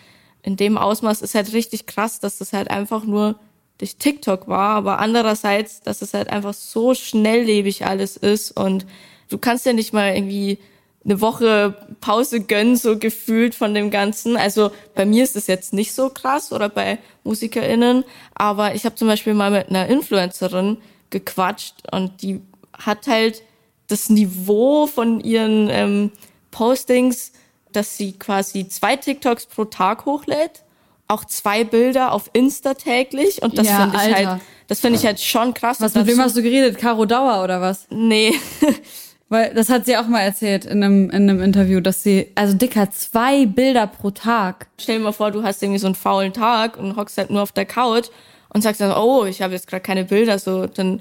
B: in dem Ausmaß ist halt richtig krass, dass das halt einfach nur durch TikTok war, aber andererseits, dass es halt einfach so schnelllebig alles ist und du kannst ja nicht mal irgendwie eine Woche Pause gönnen, so gefühlt von dem Ganzen. Also bei mir ist es jetzt nicht so krass oder bei MusikerInnen, aber ich habe zum Beispiel mal mit einer Influencerin gequatscht und die hat halt das Niveau von ihren ähm, Postings, dass sie quasi zwei TikToks pro Tag hochlädt, auch zwei Bilder auf Insta täglich und das ja, finde ich halt, das finde ich halt schon krass.
A: Was mit wem hast du geredet? Caro Dauer oder was?
B: Nee.
A: Weil das hat sie auch mal erzählt in einem, in einem Interview, dass sie, also dicker, zwei Bilder pro Tag.
B: Stell dir mal vor, du hast irgendwie so einen faulen Tag und hockst halt nur auf der Couch und sagst dann, oh, ich habe jetzt gerade keine Bilder, so, dann,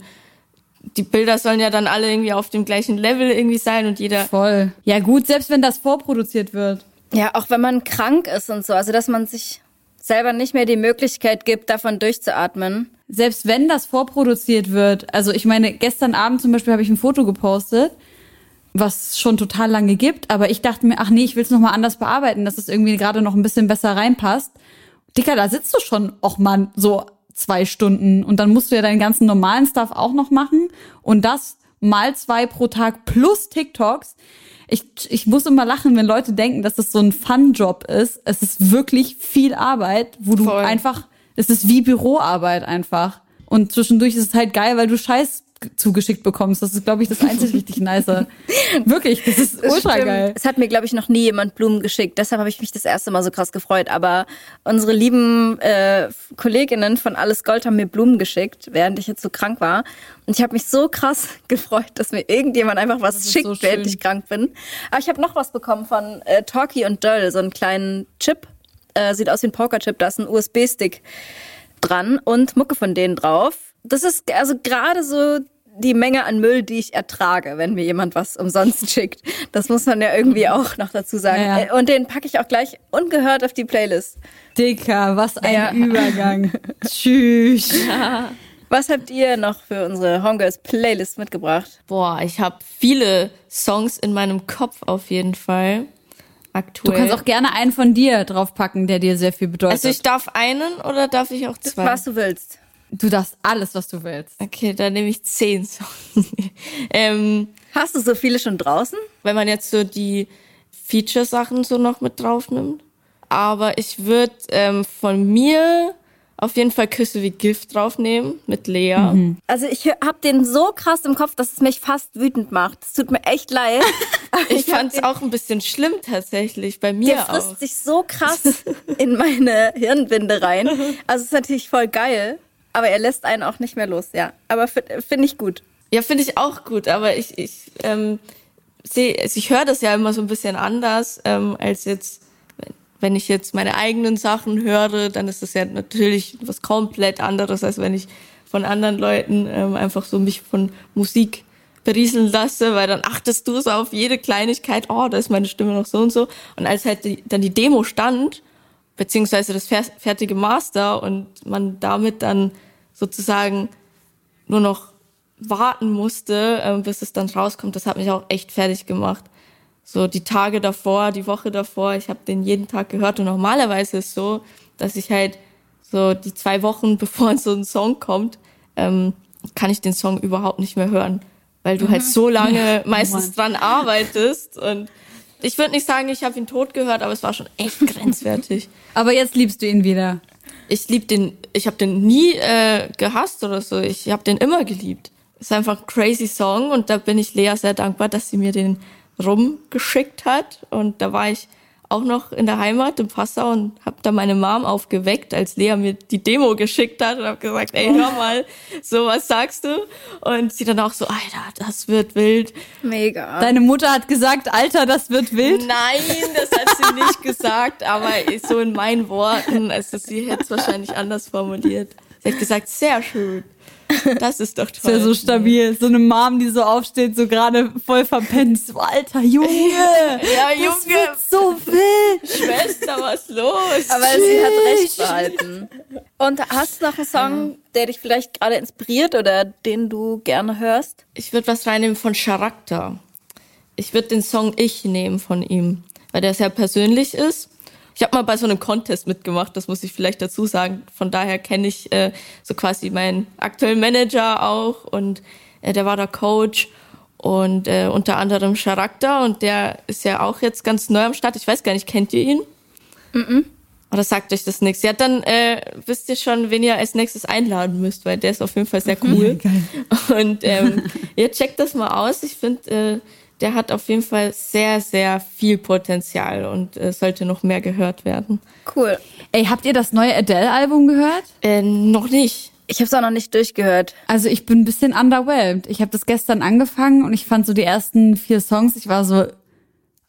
B: die Bilder sollen ja dann alle irgendwie auf dem gleichen Level irgendwie sein und jeder.
A: Voll. Ja gut, selbst wenn das vorproduziert wird.
D: Ja, auch wenn man krank ist und so, also dass man sich selber nicht mehr die Möglichkeit gibt, davon durchzuatmen.
A: Selbst wenn das vorproduziert wird, also ich meine, gestern Abend zum Beispiel habe ich ein Foto gepostet was schon total lange gibt, aber ich dachte mir, ach nee, ich will es nochmal anders bearbeiten, dass es irgendwie gerade noch ein bisschen besser reinpasst. Dicker, da sitzt du schon, auch mal so zwei Stunden und dann musst du ja deinen ganzen normalen Stuff auch noch machen und das mal zwei pro Tag plus TikToks. Ich, ich muss immer lachen, wenn Leute denken, dass das so ein Fun-Job ist. Es ist wirklich viel Arbeit, wo du Voll. einfach, es ist wie Büroarbeit einfach. Und zwischendurch ist es halt geil, weil du scheiß zugeschickt bekommst. Das ist, glaube ich, das einzig richtig nice. Wirklich, das ist das ultra stimmt. geil.
D: Es hat mir, glaube ich, noch nie jemand Blumen geschickt. Deshalb habe ich mich das erste Mal so krass gefreut. Aber unsere lieben äh, Kolleginnen von Alles Gold haben mir Blumen geschickt, während ich jetzt so krank war. Und ich habe mich so krass gefreut, dass mir irgendjemand einfach was schickt, so während ich krank bin. Aber ich habe noch was bekommen von äh, Talkie und Döll, so einen kleinen Chip. Äh, sieht aus wie ein Pokerchip, da ist ein USB-Stick dran und Mucke von denen drauf. Das ist also gerade so die Menge an Müll, die ich ertrage, wenn mir jemand was umsonst schickt. Das muss man ja irgendwie auch noch dazu sagen. Ja, ja. Und den packe ich auch gleich ungehört auf die Playlist.
A: Dicker, was ein ja. Übergang. Tschüss.
D: Was habt ihr noch für unsere Homegirls Playlist mitgebracht?
B: Boah, ich habe viele Songs in meinem Kopf auf jeden Fall. Aktuell.
A: Du kannst auch gerne einen von dir draufpacken, der dir sehr viel bedeutet.
B: Also ich darf einen oder darf ich auch zwei?
D: Was du willst.
A: Du darfst alles, was du willst.
B: Okay, dann nehme ich zehn Songs.
D: ähm, Hast du so viele schon draußen?
B: Wenn man jetzt so die Feature-Sachen so noch mit drauf nimmt. Aber ich würde ähm, von mir auf jeden Fall Küsse wie Gift draufnehmen mit Lea. Mhm.
D: Also ich habe den so krass im Kopf, dass es mich fast wütend macht. Es tut mir echt leid.
B: ich, ich fand es auch ein bisschen schlimm tatsächlich bei mir.
D: Der frisst auch. sich so krass in meine Hirnwinde rein. Also es ist natürlich voll geil. Aber er lässt einen auch nicht mehr los, ja. Aber finde ich gut.
B: Ja, finde ich auch gut, aber ich, ich ähm, sehe, also ich höre das ja immer so ein bisschen anders, ähm, als jetzt, wenn ich jetzt meine eigenen Sachen höre, dann ist das ja natürlich was komplett anderes, als wenn ich von anderen Leuten ähm, einfach so mich von Musik berieseln lasse, weil dann achtest du so auf jede Kleinigkeit, oh, da ist meine Stimme noch so und so. Und als halt die, dann die Demo stand, beziehungsweise das fertige Master und man damit dann sozusagen nur noch warten musste, äh, bis es dann rauskommt, das hat mich auch echt fertig gemacht. So die Tage davor, die Woche davor, ich habe den jeden Tag gehört und normalerweise ist es so, dass ich halt so die zwei Wochen bevor so ein Song kommt, ähm, kann ich den Song überhaupt nicht mehr hören, weil du halt mhm. halt so lange ja, meistens oh dran arbeitest und ich würde nicht sagen, ich habe ihn tot gehört, aber es war schon echt grenzwertig.
A: aber jetzt liebst du ihn wieder.
B: Ich lieb den, ich habe den nie äh, gehasst oder so. Ich habe den immer geliebt. Ist einfach ein crazy Song und da bin ich Lea sehr dankbar, dass sie mir den rumgeschickt hat. Und da war ich auch noch in der Heimat in Passau und habe da meine Mom aufgeweckt, als Lea mir die Demo geschickt hat und habe gesagt, ey, hör mal, so was sagst du? Und sie dann auch so, Alter, das wird wild.
A: Mega. Deine Mutter hat gesagt, Alter, das wird wild?
B: Nein, das hat sie nicht gesagt, aber so in meinen Worten, also sie hätte es wahrscheinlich anders formuliert. Sie hat gesagt, sehr schön. Das ist doch toll.
A: Ist ja so stabil. So eine Mom, die so aufsteht, so gerade voll verpennt. So, alter Junge.
B: ja, Junge. Das
A: wird so wild.
B: Schwester, was los?
D: Aber sie hat recht behalten. Und hast du noch einen Song, der dich vielleicht gerade inspiriert oder den du gerne hörst?
B: Ich würde was reinnehmen von Charakter. Ich würde den Song Ich nehmen von ihm, weil der sehr persönlich ist ich habe mal bei so einem Contest mitgemacht, das muss ich vielleicht dazu sagen. Von daher kenne ich äh, so quasi meinen aktuellen Manager auch und äh, der war der Coach und äh, unter anderem Charakter und der ist ja auch jetzt ganz neu am Start. Ich weiß gar nicht, kennt ihr ihn? Mhm. Oder sagt euch das nichts? Ja, dann äh, wisst ihr schon, wen ihr als nächstes einladen müsst, weil der ist auf jeden Fall sehr cool. und ähm, ihr checkt das mal aus. Ich finde, äh, der hat auf jeden Fall sehr, sehr viel Potenzial und äh, sollte noch mehr gehört werden.
D: Cool.
A: Ey, habt ihr das neue Adele-Album gehört?
B: Äh, noch nicht.
D: Ich habe es auch noch nicht durchgehört.
A: Also ich bin ein bisschen underwhelmed. Ich habe das gestern angefangen und ich fand so die ersten vier Songs, ich war so,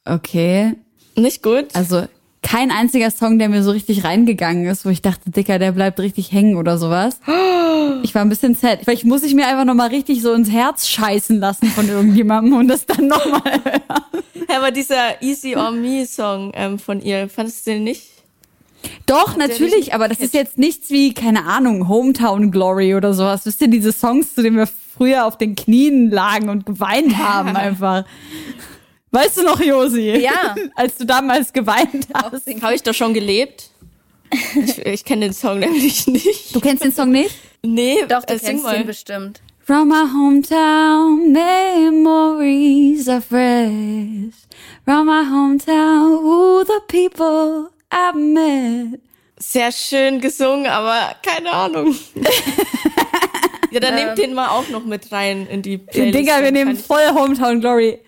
A: okay.
B: Nicht gut?
A: Also kein einziger Song, der mir so richtig reingegangen ist, wo ich dachte, Dicker, der bleibt richtig hängen oder sowas. Ich war ein bisschen sad. Vielleicht muss ich mir einfach nochmal richtig so ins Herz scheißen lassen von irgendjemandem und das dann nochmal hören.
B: Ja, aber dieser Easy on Me Song ähm, von ihr, fandest du den nicht?
A: Doch, Hat natürlich, aber das ist jetzt nichts wie, keine Ahnung, Hometown Glory oder sowas. Wisst ihr, diese Songs, zu denen wir früher auf den Knien lagen und geweint haben einfach. Weißt du noch, Josi?
D: Ja.
A: Als du damals geweint hast.
B: Habe ich doch schon gelebt. Ich, ich kenne den Song nämlich nicht.
A: Du kennst den Song nicht?
B: Nee,
D: doch, du äh, kennst ihn bestimmt.
A: From my hometown, memories are fresh. From my hometown, ooh, the people I've met.
B: Sehr schön gesungen, aber keine Ahnung. ja, dann ähm, nehmt den mal auch noch mit rein in die
A: Playlist. Digga, wir nehmen voll Hometown Glory.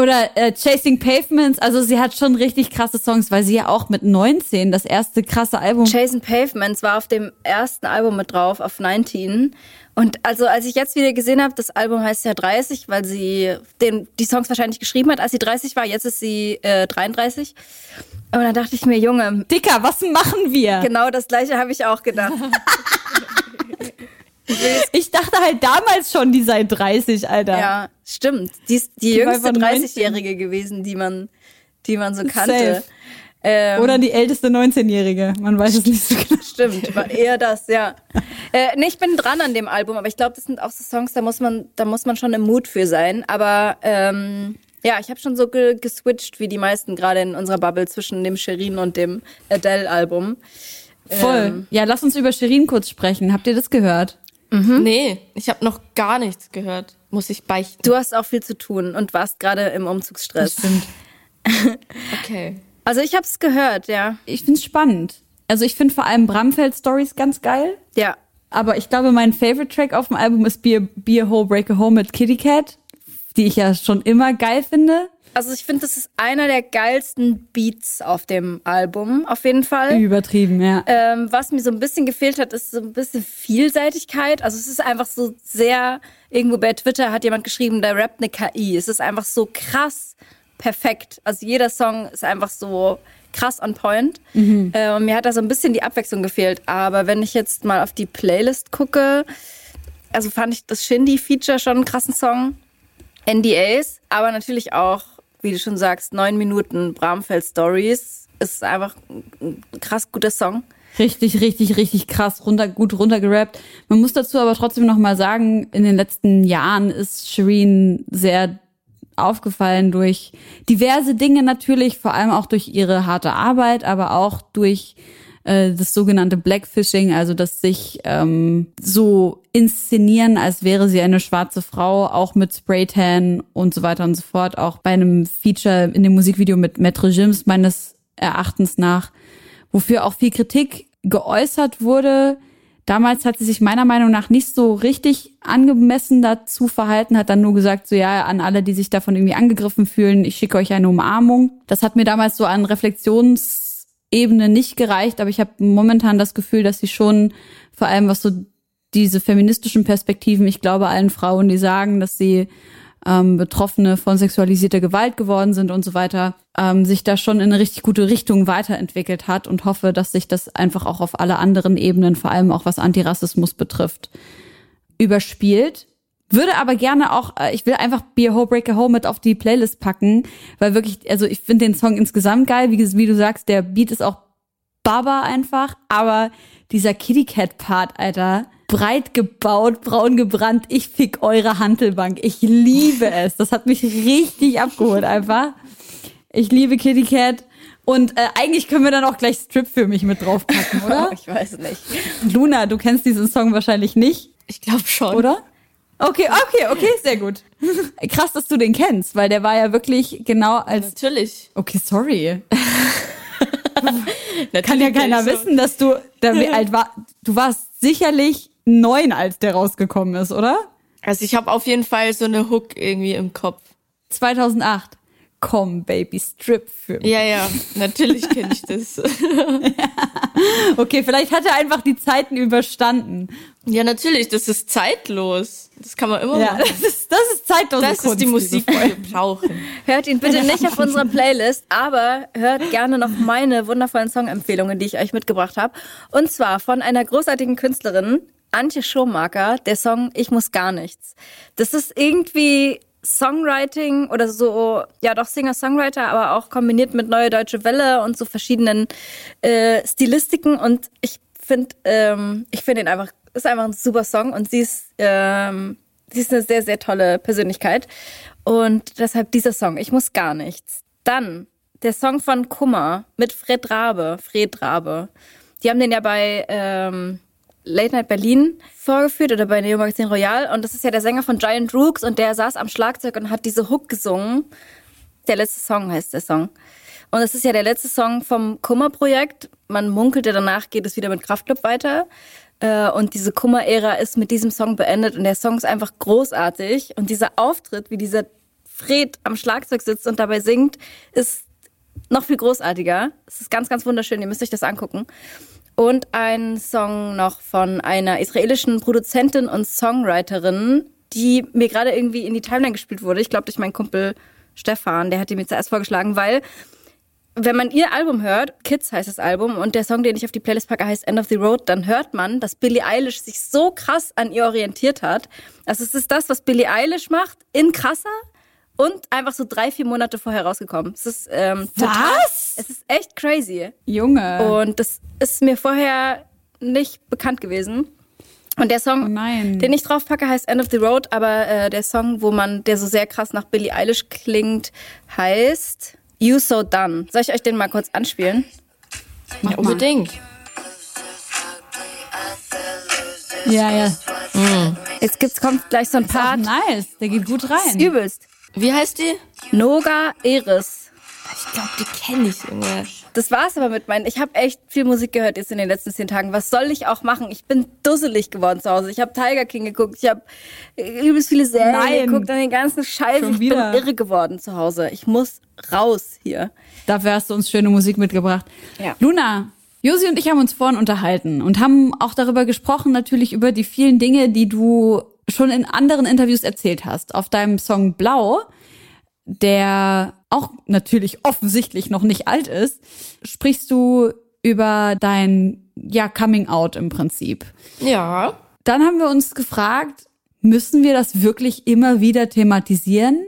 A: Oder äh, Chasing Pavements, also sie hat schon richtig krasse Songs, weil sie ja auch mit 19 das erste krasse Album.
D: Chasing Pavements war auf dem ersten Album mit drauf, auf 19. Und also als ich jetzt wieder gesehen habe, das Album heißt ja 30, weil sie den, die Songs wahrscheinlich geschrieben hat, als sie 30 war, jetzt ist sie äh, 33. Und dann dachte ich mir, Junge.
A: Dicker, was machen wir?
D: Genau das gleiche habe ich auch gedacht.
A: Ich dachte halt damals schon, die sei 30, Alter.
D: Ja, stimmt. Die ist die, die jüngste 30-Jährige gewesen, die man, die man so kannte.
A: Ähm, Oder die älteste 19-Jährige. Man weiß es nicht so genau.
D: Stimmt, war eher das, ja. Äh, nee, ich bin dran an dem Album, aber ich glaube, das sind auch so Songs, da muss man, da muss man schon im Mut für sein. Aber ähm, ja, ich habe schon so ge geswitcht wie die meisten gerade in unserer Bubble zwischen dem Shirin und dem Adele-Album.
A: Voll. Ähm, ja, lass uns über Shirin kurz sprechen. Habt ihr das gehört?
B: Mhm. Nee, ich habe noch gar nichts gehört, muss ich beichten.
D: Du hast auch viel zu tun und warst gerade im Umzugsstress.
A: Das stimmt.
B: okay.
D: Also ich habe es gehört, ja.
A: Ich find's spannend. Also ich finde vor allem Bramfeld Stories ganz geil.
D: Ja.
A: Aber ich glaube, mein Favorite Track auf dem Album ist Be a, Be a Hole, Break a Home mit Kitty Cat, die ich ja schon immer geil finde.
D: Also ich finde, das ist einer der geilsten Beats auf dem Album, auf jeden Fall.
A: Übertrieben, ja.
D: Ähm, was mir so ein bisschen gefehlt hat, ist so ein bisschen Vielseitigkeit. Also es ist einfach so sehr, irgendwo bei Twitter hat jemand geschrieben, der rappt eine KI. Es ist einfach so krass perfekt. Also jeder Song ist einfach so krass on point. Mhm. Äh, und mir hat da so ein bisschen die Abwechslung gefehlt. Aber wenn ich jetzt mal auf die Playlist gucke, also fand ich das Shindy-Feature schon einen krassen Song. NDAs, aber natürlich auch, wie du schon sagst, neun Minuten Bramfeld Stories. Ist einfach ein krass guter Song.
A: Richtig, richtig, richtig krass runter, gut runtergerappt. Man muss dazu aber trotzdem noch mal sagen, in den letzten Jahren ist Shireen sehr aufgefallen durch diverse Dinge natürlich, vor allem auch durch ihre harte Arbeit, aber auch durch äh, das sogenannte Blackfishing, also das sich ähm, so inszenieren, als wäre sie eine schwarze Frau, auch mit Spraytan und so weiter und so fort. Auch bei einem Feature in dem Musikvideo mit Maître Jims meines Erachtens nach, wofür auch viel Kritik geäußert wurde, Damals hat sie sich meiner Meinung nach nicht so richtig angemessen dazu verhalten, hat dann nur gesagt, so ja, an alle, die sich davon irgendwie angegriffen fühlen, ich schicke euch eine Umarmung. Das hat mir damals so an Reflexionsebene nicht gereicht, aber ich habe momentan das Gefühl, dass sie schon vor allem was so diese feministischen Perspektiven, ich glaube allen Frauen, die sagen, dass sie ähm, Betroffene von sexualisierter Gewalt geworden sind und so weiter, ähm, sich da schon in eine richtig gute Richtung weiterentwickelt hat und hoffe, dass sich das einfach auch auf alle anderen Ebenen, vor allem auch was Antirassismus betrifft, überspielt. Würde aber gerne auch, äh, ich will einfach Be a Hole Breaker Home mit auf die Playlist packen, weil wirklich, also ich finde den Song insgesamt geil, wie, wie du sagst, der Beat ist auch Baba einfach, aber dieser Kitty Cat Part, Alter, breit gebaut, braun gebrannt. Ich fick eure Hantelbank. Ich liebe es. Das hat mich richtig abgeholt einfach. Ich liebe Kitty Cat. Und äh, eigentlich können wir dann auch gleich Strip für mich mit draufpacken, oder?
D: ich weiß nicht.
A: Luna, du kennst diesen Song wahrscheinlich nicht.
B: Ich glaube schon.
A: Oder? Okay, okay, okay, sehr gut. Krass, dass du den kennst, weil der war ja wirklich genau als.
B: Natürlich.
A: Okay, sorry. Kann ja keiner wissen, dass du da alt war. Du warst sicherlich neun, als der rausgekommen ist, oder?
B: Also ich habe auf jeden Fall so eine Hook irgendwie im Kopf.
A: 2008. Komm, Baby, strip für mich.
B: Ja, ja, natürlich kenne ich das.
A: okay, vielleicht hat er einfach die Zeiten überstanden.
B: Ja, natürlich, das ist zeitlos. Das kann man immer
A: ja,
B: machen.
A: Das ist, das ist zeitlos.
B: Das Kunst, ist die Musik, die wir brauchen.
D: Hört ihn bitte nicht auf unserer Playlist, aber hört gerne noch meine wundervollen Songempfehlungen, die ich euch mitgebracht habe. Und zwar von einer großartigen Künstlerin, Antje Schomaker, der Song Ich muss gar nichts. Das ist irgendwie Songwriting oder so, ja doch Singer-Songwriter, aber auch kombiniert mit Neue Deutsche Welle und so verschiedenen äh, Stilistiken. Und ich finde, ähm, ich finde ihn einfach, ist einfach ein super Song und sie ist, ähm, sie ist eine sehr, sehr tolle Persönlichkeit. Und deshalb dieser Song, Ich muss gar nichts. Dann der Song von Kummer mit Fred Rabe, Fred Rabe. Die haben den ja bei ähm, Late Night Berlin vorgeführt oder bei Neo Magazin Royal und das ist ja der Sänger von Giant Rooks und der saß am Schlagzeug und hat diese Hook gesungen. Der letzte Song heißt der Song. Und das ist ja der letzte Song vom Kummer-Projekt. Man munkelte, danach geht es wieder mit Kraftclub weiter. Äh, und diese Kummer-Ära ist mit diesem Song beendet und der Song ist einfach großartig. Und dieser Auftritt, wie dieser Fred am Schlagzeug sitzt und dabei singt, ist noch viel großartiger. Es ist ganz, ganz wunderschön. Ihr müsst euch das angucken und ein Song noch von einer israelischen Produzentin und Songwriterin, die mir gerade irgendwie in die Timeline gespielt wurde. Ich glaube durch meinen Kumpel Stefan, der hat die mir zuerst vorgeschlagen, weil wenn man ihr Album hört, Kids heißt das Album und der Song, den ich auf die Playlist packe, heißt End of the Road, dann hört man, dass Billie Eilish sich so krass an ihr orientiert hat. Also es ist das, was Billie Eilish macht, in krasser, und einfach so drei, vier Monate vorher rausgekommen. Es ist ähm,
A: total, Was?
D: Es ist echt crazy.
A: Junge.
D: Und das ist mir vorher nicht bekannt gewesen. Und der Song,
A: oh
D: den ich drauf packe, heißt End of the Road, aber äh, der Song, wo man, der so sehr krass nach Billie Eilish klingt, heißt You So Done. Soll ich euch den mal kurz anspielen?
B: Ja, unbedingt.
A: Ja, ja.
D: Mhm. Jetzt gibt's, kommt gleich so ein Part.
A: Nice, der geht gut rein.
D: Übelst.
B: Wie heißt die?
D: Noga Eris.
B: Ich glaube, die kenne ich, Junge.
D: Das war's aber mit meinen. Ich habe echt viel Musik gehört jetzt in den letzten zehn Tagen. Was soll ich auch machen? Ich bin dusselig geworden zu Hause. Ich habe Tiger King geguckt. Ich habe übelst viele Serien Nein. geguckt und den ganzen Scheiß. ich bin irre geworden zu Hause. Ich muss raus hier.
A: Dafür hast du uns schöne Musik mitgebracht.
D: Ja.
A: Luna, Josi und ich haben uns vorhin unterhalten und haben auch darüber gesprochen, natürlich über die vielen Dinge, die du schon in anderen Interviews erzählt hast. Auf deinem Song Blau, der auch natürlich offensichtlich noch nicht alt ist, sprichst du über dein ja Coming Out im Prinzip.
B: Ja.
A: Dann haben wir uns gefragt, müssen wir das wirklich immer wieder thematisieren?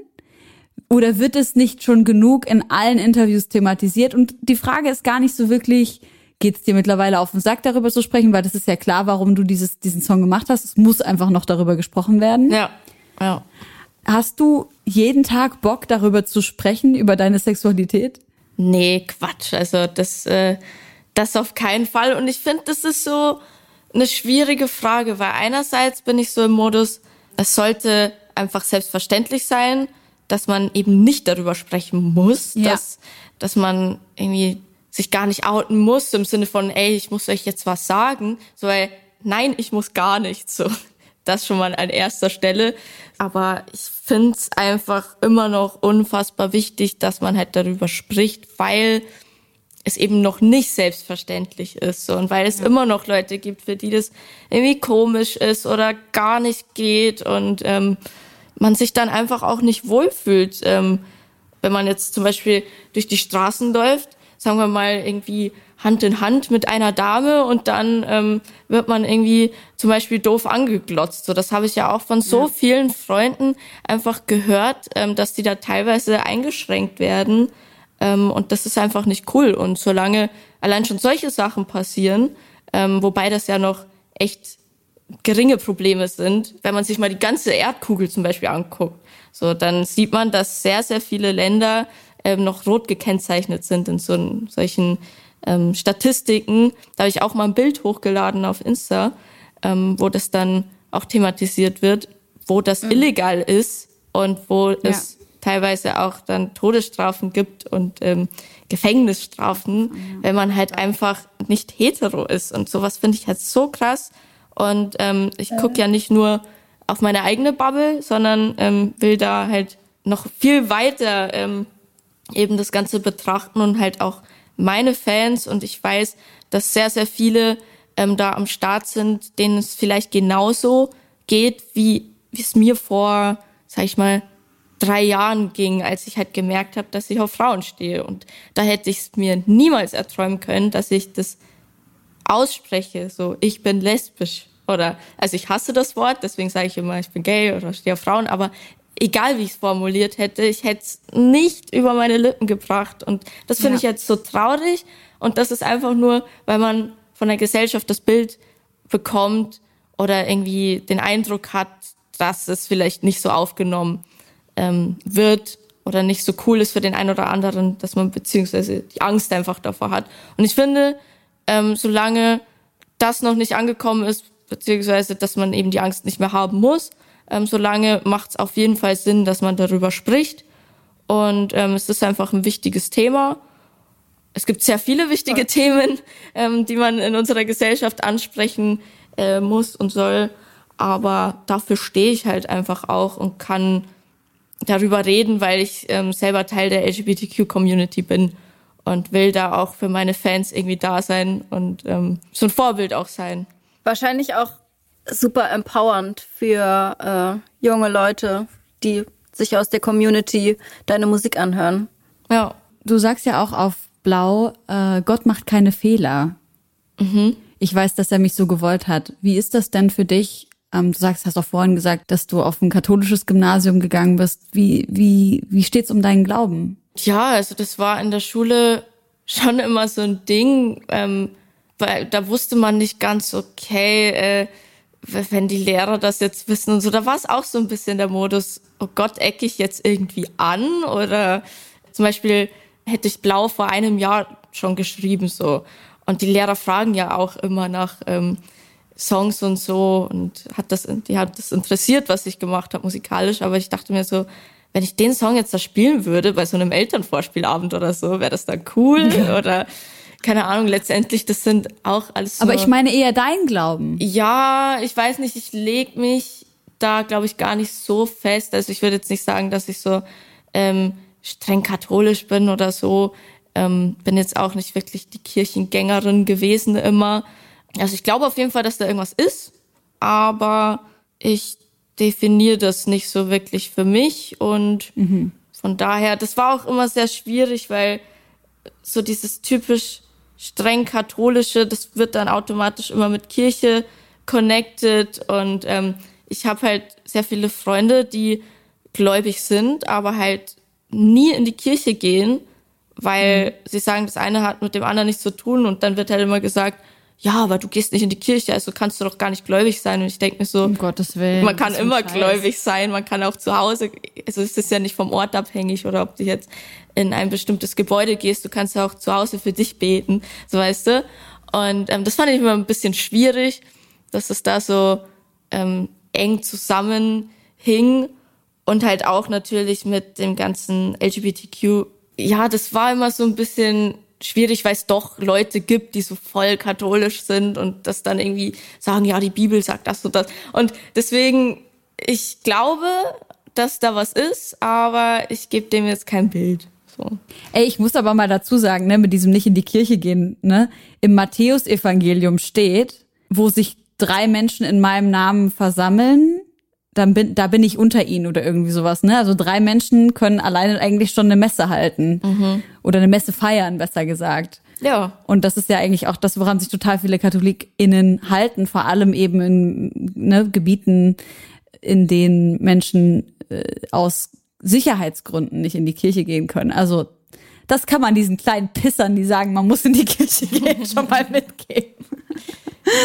A: Oder wird es nicht schon genug in allen Interviews thematisiert? Und die Frage ist gar nicht so wirklich, geht es dir mittlerweile auf den Sack, darüber zu sprechen, weil das ist ja klar, warum du dieses, diesen Song gemacht hast. Es muss einfach noch darüber gesprochen werden.
B: Ja. Ja.
A: Hast du jeden Tag Bock, darüber zu sprechen, über deine Sexualität?
B: Nee, Quatsch. Also das, äh, das auf keinen Fall. Und ich finde, das ist so eine schwierige Frage, weil einerseits bin ich so im Modus, es sollte einfach selbstverständlich sein, dass man eben nicht darüber sprechen muss,
A: Ja.
B: dass, dass man irgendwie sich gar nicht outen muss im Sinne von, ey, ich muss euch jetzt was sagen, so, weil, nein, ich muss gar nichts, so. Das schon mal an erster Stelle. Aber ich finde es einfach immer noch unfassbar wichtig, dass man halt darüber spricht, weil es eben noch nicht selbstverständlich ist so, und weil es immer noch Leute gibt, für die das irgendwie komisch ist oder gar nicht geht und ähm, man sich dann einfach auch nicht wohlfühlt, ähm, wenn man jetzt zum Beispiel durch die Straßen läuft, sagen wir mal irgendwie Hand in Hand mit einer Dame und dann ähm, wird man irgendwie zum Beispiel doof angeglotzt. So, das habe ich ja auch von so vielen Freunden einfach gehört, ähm, dass die da teilweise eingeschränkt werden. Ähm, und das ist einfach nicht cool. Und solange allein schon solche Sachen passieren, ähm, wobei das ja noch echt geringe Probleme sind, wenn man sich mal die ganze Erdkugel zum Beispiel anguckt, so dann sieht man, dass sehr, sehr viele Länder ähm, noch rot gekennzeichnet sind in so solchen ähm, Statistiken. Da habe ich auch mal ein Bild hochgeladen auf Insta, ähm, wo das dann auch thematisiert wird, wo das illegal ist und wo es teilweise auch dann Todesstrafen gibt und ähm, Gefängnisstrafen, wenn man halt einfach nicht hetero ist. Und sowas finde ich halt so krass. Und ähm, ich gucke ja nicht nur auf meine eigene Bubble, sondern ähm, will da halt noch viel weiter ähm, eben das Ganze betrachten und halt auch meine Fans. Und ich weiß, dass sehr, sehr viele ähm, da am Start sind, denen es vielleicht genauso geht, wie es mir vor, sag ich mal, drei Jahren ging, als ich halt gemerkt habe, dass ich auf Frauen stehe. Und da hätte ich es mir niemals erträumen können, dass ich das ausspreche, so ich bin lesbisch oder also ich hasse das Wort, deswegen sage ich immer, ich bin gay oder stehe auf Frauen, aber egal wie ich es formuliert hätte, ich hätte es nicht über meine Lippen gebracht und das finde
A: Ja.
B: ich jetzt so traurig und das ist einfach nur, weil man von der Gesellschaft das Bild bekommt oder irgendwie den Eindruck hat, dass es vielleicht nicht so aufgenommen ähm, wird oder nicht so cool ist für den einen oder anderen, dass man beziehungsweise die Angst einfach davor hat. Und ich finde, ähm, solange das noch nicht angekommen ist, beziehungsweise dass man eben die Angst nicht mehr haben muss, ähm, solange macht es auf jeden Fall Sinn, dass man darüber spricht. Und ähm, es ist einfach ein wichtiges Thema. Es gibt sehr viele wichtige Themen, ähm, die man in unserer Gesellschaft ansprechen äh, muss und soll. Aber dafür stehe ich halt einfach auch und kann darüber reden, weil ich ähm, selber Teil der LGBTQ-Community bin und will da auch für meine Fans irgendwie da sein und ähm, so ein Vorbild auch sein.
D: Wahrscheinlich auch super empowernd für äh, junge Leute, die sich aus der Community deine Musik anhören.
B: Ja.
A: Du sagst ja auch auf Blau, äh, Gott macht keine Fehler. Ich weiß, dass er mich so gewollt hat. Wie ist das denn für dich? Ähm, du sagst, hast auch vorhin gesagt, dass du auf ein katholisches Gymnasium gegangen bist. Wie, wie, wie steht's um deinen Glauben?
B: Ja, also das war in der Schule schon immer so ein Ding, ähm, weil da wusste man nicht ganz, okay, äh, wenn die Lehrer das jetzt wissen und so, da war es auch so ein bisschen der Modus, oh Gott, ecke ich jetzt irgendwie an? Oder zum Beispiel hätte ich Blau vor einem Jahr schon geschrieben so. Und die Lehrer fragen ja auch immer nach ähm, Songs und so und hat das, die hat das interessiert, was ich gemacht habe musikalisch, aber ich dachte mir so, wenn ich den Song jetzt da spielen würde bei so einem Elternvorspielabend oder so, wäre das dann cool? Oder keine Ahnung, letztendlich, das sind auch alles so.
A: Aber ich meine eher deinen Glauben.
B: Ja, ich weiß nicht, ich leg mich da, glaube ich, gar nicht so fest. Also ich würde jetzt nicht sagen, dass ich so ähm, streng katholisch bin oder so. Ähm, bin jetzt auch nicht wirklich die Kirchengängerin gewesen immer. Also ich glaube auf jeden Fall, dass da irgendwas ist, aber ich definiere das nicht so wirklich für mich und von daher, das war auch immer sehr schwierig, weil so dieses typisch streng katholische, das wird dann automatisch immer mit Kirche connected und ähm, ich habe halt sehr viele Freunde, die gläubig sind, aber halt nie in die Kirche gehen, weil mhm. sie sagen, das eine hat mit dem anderen nichts zu tun und dann wird halt immer gesagt, ja, aber du gehst nicht in die Kirche, also kannst du doch gar nicht gläubig sein. Und ich denke mir so,
A: um Gottes Willen,
B: man kann immer gläubig sein, man kann auch zu Hause, also es ist ja nicht vom Ort abhängig oder ob du jetzt in ein bestimmtes Gebäude gehst, du kannst ja auch zu Hause für dich beten, so weißt du. Und ähm, das fand ich immer ein bisschen schwierig, dass es da so ähm, eng zusammenhing und halt auch natürlich mit dem ganzen LGBTQ. Ja, das war immer so ein bisschen schwierig, weil es doch Leute gibt, die so voll katholisch sind und das dann irgendwie sagen, ja, die Bibel sagt das und das. Und deswegen, ich glaube, dass da was ist, aber ich gebe dem jetzt kein Bild. So.
A: Ey, ich muss aber mal dazu sagen, ne, mit diesem nicht in die Kirche gehen, ne, im Matthäusevangelium steht, wo sich drei Menschen in meinem Namen versammeln, dann bin, da bin ich unter ihnen oder irgendwie sowas. Ne? Also drei Menschen können alleine eigentlich schon eine Messe halten mhm. oder eine Messe feiern, besser gesagt.
B: Ja.
A: Und das ist ja eigentlich auch das, woran sich total viele KatholikInnen halten, vor allem eben in ne, Gebieten, in denen Menschen äh, aus Sicherheitsgründen nicht in die Kirche gehen können. Also das kann man diesen kleinen Pissern, die sagen, man muss in die Kirche gehen, schon mal mitgeben.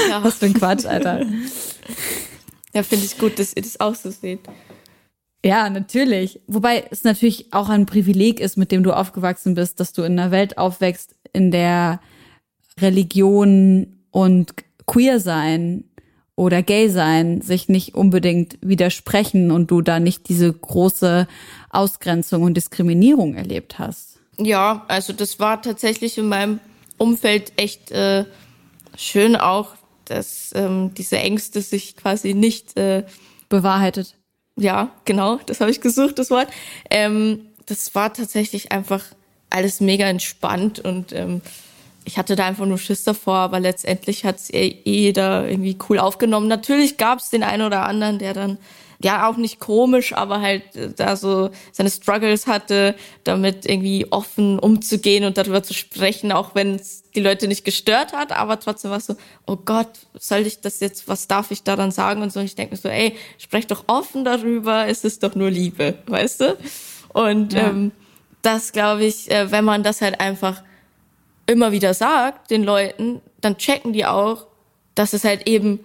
A: Ja. Was für ein Quatsch, Alter.
B: Ja, finde ich gut, dass ihr das auch so seht.
A: Ja, natürlich. Wobei es natürlich auch ein Privileg ist, mit dem du aufgewachsen bist, dass du in einer Welt aufwächst, in der Religion und Queer sein oder Gay sein sich nicht unbedingt widersprechen und du da nicht diese große Ausgrenzung und Diskriminierung erlebt hast.
B: Ja, also das war tatsächlich in meinem Umfeld echt äh, schön auch, dass ähm, diese Ängste sich quasi nicht äh,
A: bewahrheitet.
B: Ja, genau, das habe ich gesucht, das Wort. Ähm, das war tatsächlich einfach alles mega entspannt und ähm, ich hatte da einfach nur Schiss davor, aber letztendlich hat es eh jeder irgendwie cool aufgenommen. Natürlich gab es den einen oder anderen, der dann ja auch nicht komisch, aber halt äh, da so seine Struggles hatte, damit irgendwie offen umzugehen und darüber zu sprechen, auch wenn es die Leute nicht gestört hat, aber trotzdem war es so, oh Gott, soll ich das jetzt, was darf ich daran sagen und so. Und ich denke mir so, ey, sprech doch offen darüber, es ist doch nur Liebe, weißt du? Und ja. ähm, das glaube ich, äh, wenn man das halt einfach immer wieder sagt den Leuten, dann checken die auch, dass es halt eben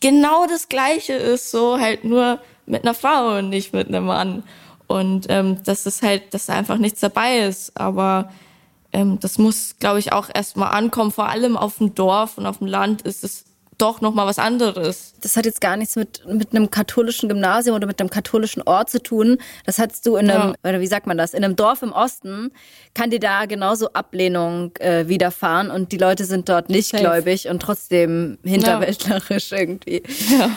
B: genau das Gleiche ist, so halt nur mit einer Frau und nicht mit einem Mann. Und ähm, dass es halt, dass da einfach nichts dabei ist. Aber ähm, das muss, glaube ich, auch erstmal ankommen. Vor allem auf dem Dorf und auf dem Land ist es doch noch mal was anderes.
D: Das hat jetzt gar nichts mit mit einem katholischen Gymnasium oder mit einem katholischen Ort zu tun. Das hattest du in einem ja. oder wie sagt man das? In einem Dorf im Osten kann dir da genauso Ablehnung äh, widerfahren und die Leute sind dort nicht Safe. gläubig und trotzdem hinterwäldlerisch ja. irgendwie. Ja.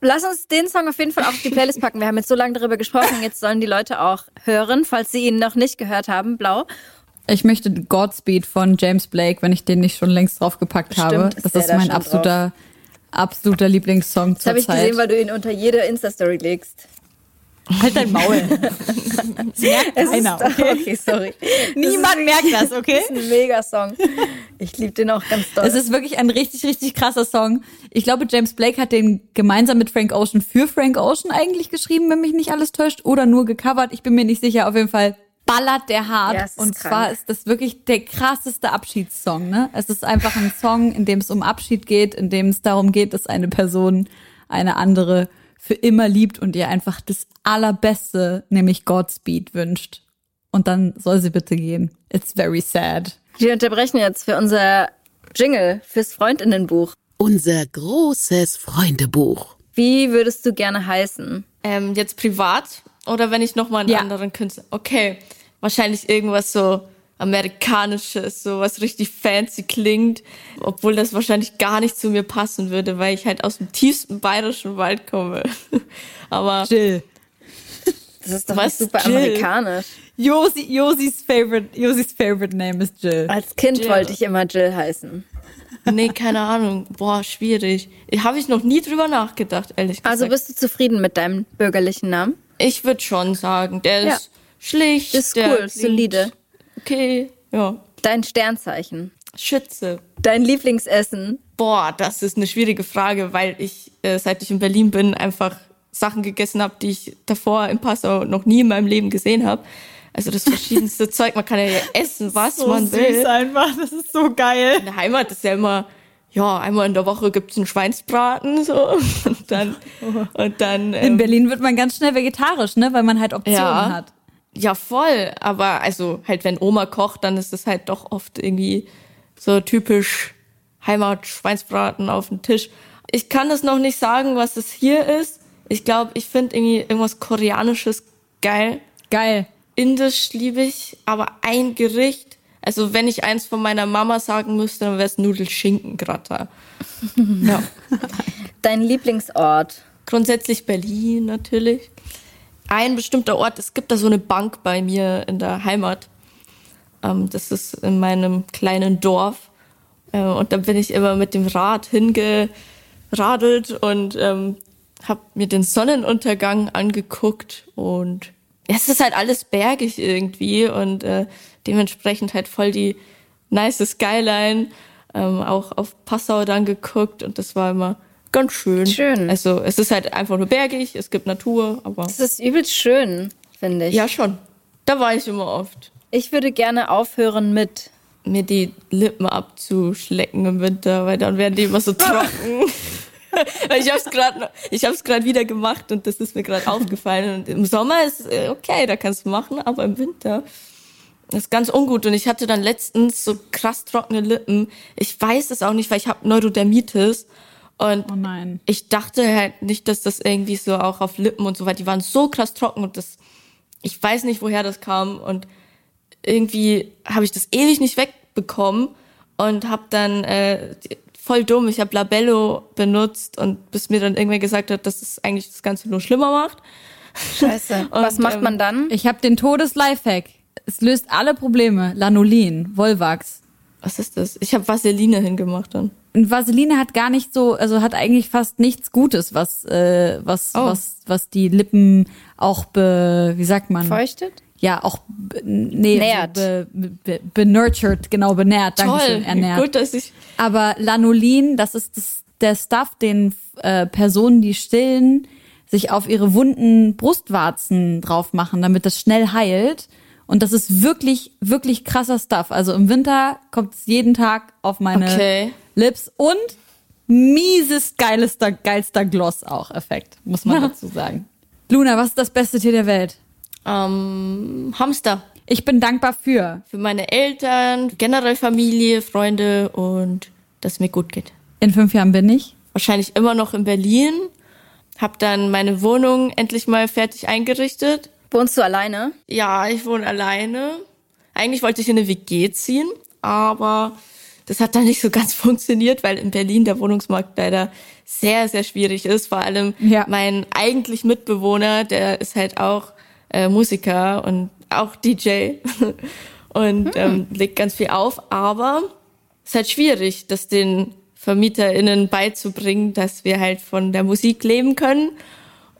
D: Lass uns den Song auf jeden Fall auf die Playlist packen. Wir haben jetzt so lange darüber gesprochen, jetzt sollen die Leute auch hören, falls sie ihn noch nicht gehört haben. Blau.
A: Ich möchte Godspeed von James Blake, wenn ich den nicht schon längst draufgepackt Stimmt, habe. Das ist, ist mein absoluter, absoluter Lieblingssong
D: zur Das habe ich gesehen, weil du ihn unter jede Insta-Story legst.
A: Halt dein Maul. das merkt es keiner, okay? okay? sorry. Niemand das merkt das, okay?
D: Das ist ein Mega-Song. Ich liebe den auch ganz doll.
A: Es ist wirklich ein richtig, richtig krasser Song. Ich glaube, James Blake hat den gemeinsam mit Frank Ocean für Frank Ocean eigentlich geschrieben, wenn mich nicht alles täuscht, oder nur gecovert. Ich bin mir nicht sicher. Auf jeden Fall ballert der hart. Ja, und krank. zwar ist das wirklich der krasseste Abschiedssong. Ne? Es ist einfach ein Song, in dem es um Abschied geht, in dem es darum geht, dass eine Person eine andere für immer liebt und ihr einfach das Allerbeste, nämlich Godspeed wünscht. Und dann soll sie bitte gehen. It's very sad.
D: Wir unterbrechen jetzt für unser Jingle fürs Freundinnenbuch.
E: Unser großes Freundebuch.
D: Wie würdest du gerne heißen?
B: Ähm, jetzt privat oder wenn ich nochmal einen ja. anderen Künstler. Okay wahrscheinlich irgendwas so amerikanisches, so was richtig fancy klingt, obwohl das wahrscheinlich gar nicht zu mir passen würde, weil ich halt aus dem tiefsten bayerischen Wald komme. Aber
A: Jill.
D: Das ist doch was super Jill? amerikanisch.
A: Josi, Josis favorite, Josis favorite name ist Jill.
D: Als Kind Jill. wollte ich immer Jill heißen.
B: Nee, keine Ahnung. Boah, schwierig. Habe ich noch nie drüber nachgedacht, ehrlich
D: also gesagt. Also bist du zufrieden mit deinem bürgerlichen Namen?
B: Ich würde schon sagen, der ja. ist schlicht.
D: Ist cool, solide.
B: Okay, ja.
D: Dein Sternzeichen.
B: Schütze.
D: Dein Lieblingsessen.
B: Boah, das ist eine schwierige Frage, weil ich, äh, seit ich in Berlin bin, einfach Sachen gegessen habe, die ich davor in Passau noch nie in meinem Leben gesehen habe. Also das verschiedenste Zeug, man kann ja essen, was man will.
A: einfach, das ist so geil.
B: In der Heimat ist ja immer, ja, einmal in der Woche gibt's einen Schweinsbraten so und dann und dann
A: In
B: ähm,
A: Berlin wird man ganz schnell vegetarisch, ne, weil man halt Optionen
B: Ja.
A: hat.
B: Ja voll, aber also halt wenn Oma kocht, dann ist es halt doch oft irgendwie so typisch Heimat Schweinsbraten auf dem Tisch. Ich kann das noch nicht sagen, was es hier ist. Ich glaube, ich finde irgendwie irgendwas koreanisches geil.
A: Geil.
B: Indisch liebe ich, aber ein Gericht, also wenn ich eins von meiner Mama sagen müsste, dann wäre es Nudelschinkengratin. ja.
D: Dein Lieblingsort.
B: Grundsätzlich Berlin natürlich. Ein bestimmter Ort, es gibt da so eine Bank bei mir in der Heimat. Ähm, das ist in meinem kleinen Dorf. Äh, und da bin ich immer mit dem Rad hingeradelt und ähm, habe mir den Sonnenuntergang angeguckt. Und es ist halt alles bergig irgendwie und äh, dementsprechend halt voll die nice Skyline. Ähm, auch auf Passau dann geguckt und das war immer ganz schön.
D: Schön.
B: Also es ist halt einfach nur bergig, es gibt Natur, aber
D: Das ist übelst schön, finde ich.
B: ja schon. Da war ich immer oft.
D: Ich würde gerne aufhören mit.
B: Mir die Lippen abzuschlecken im Winter, weil dann werden die immer so trocken. Ich hab's gerade ich hab's gerade wieder gemacht und das ist mir gerade aufgefallen und im Sommer ist äh, okay, da kannst du machen, aber im Winter das ist ganz ungut und ich hatte dann letztens so krass trockene Lippen. Ich weiß es auch nicht, weil ich habe Neurodermitis und
A: Oh nein.
B: ich dachte halt nicht, dass das irgendwie so auch auf Lippen und so weiter, die waren so krass trocken und das, ich weiß nicht, woher das kam und irgendwie habe ich das ewig nicht wegbekommen und habe dann äh, voll dumm, ich habe Labello benutzt und bis mir dann irgendwer gesagt hat, dass es eigentlich das Ganze nur schlimmer macht.
D: Scheiße. Was
B: Und,
D: macht
B: ähm,
D: man dann?
A: Ich habe den Todes-Lifehack. Es löst alle Probleme. Lanolin, Volvax.
B: Was ist das? Ich habe Vaseline hingemacht dann.
A: Und Vaseline hat gar nicht so, also hat eigentlich fast nichts Gutes, was, äh, was,
B: Oh.
A: was, was die Lippen auch be, wie sagt man?
D: Feuchtet?
A: Ja, auch, be, nee,
D: Nährt.
A: So be, be, benurtured, genau, benährt, danke
B: Toll,
A: schön, ernährt.
B: gut, dass ich
A: Aber Lanolin, das ist das, der Stuff, den äh, Personen, die stillen, sich auf ihre wunden Brustwarzen drauf machen, damit das schnell heilt. Und das ist wirklich, wirklich krasser Stuff. Also im Winter kommt es jeden Tag auf meine
B: Okay.
A: Lips und mieses, geilester, geilster Gloss auch Effekt, muss man dazu sagen. Luna, was ist das beste Tier der Welt?
B: ähm, Hamster.
A: Ich bin dankbar für.
B: Für meine Eltern, generell Familie, Freunde und dass es mir gut geht.
A: In fünf Jahren bin ich.
B: Wahrscheinlich immer noch in Berlin. Hab dann meine Wohnung endlich mal fertig eingerichtet.
D: Wohnst du alleine?
B: Ja, ich wohne alleine. Eigentlich wollte ich in eine WG ziehen, aber das hat dann nicht so ganz funktioniert, weil in Berlin der Wohnungsmarkt leider sehr, sehr schwierig ist. Vor allem
A: Ja.
B: mein eigentlich Mitbewohner, der ist halt auch äh, Musiker und auch DJ und ähm, legt ganz viel auf, aber es ist halt schwierig, das den VermieterInnen beizubringen, dass wir halt von der Musik leben können.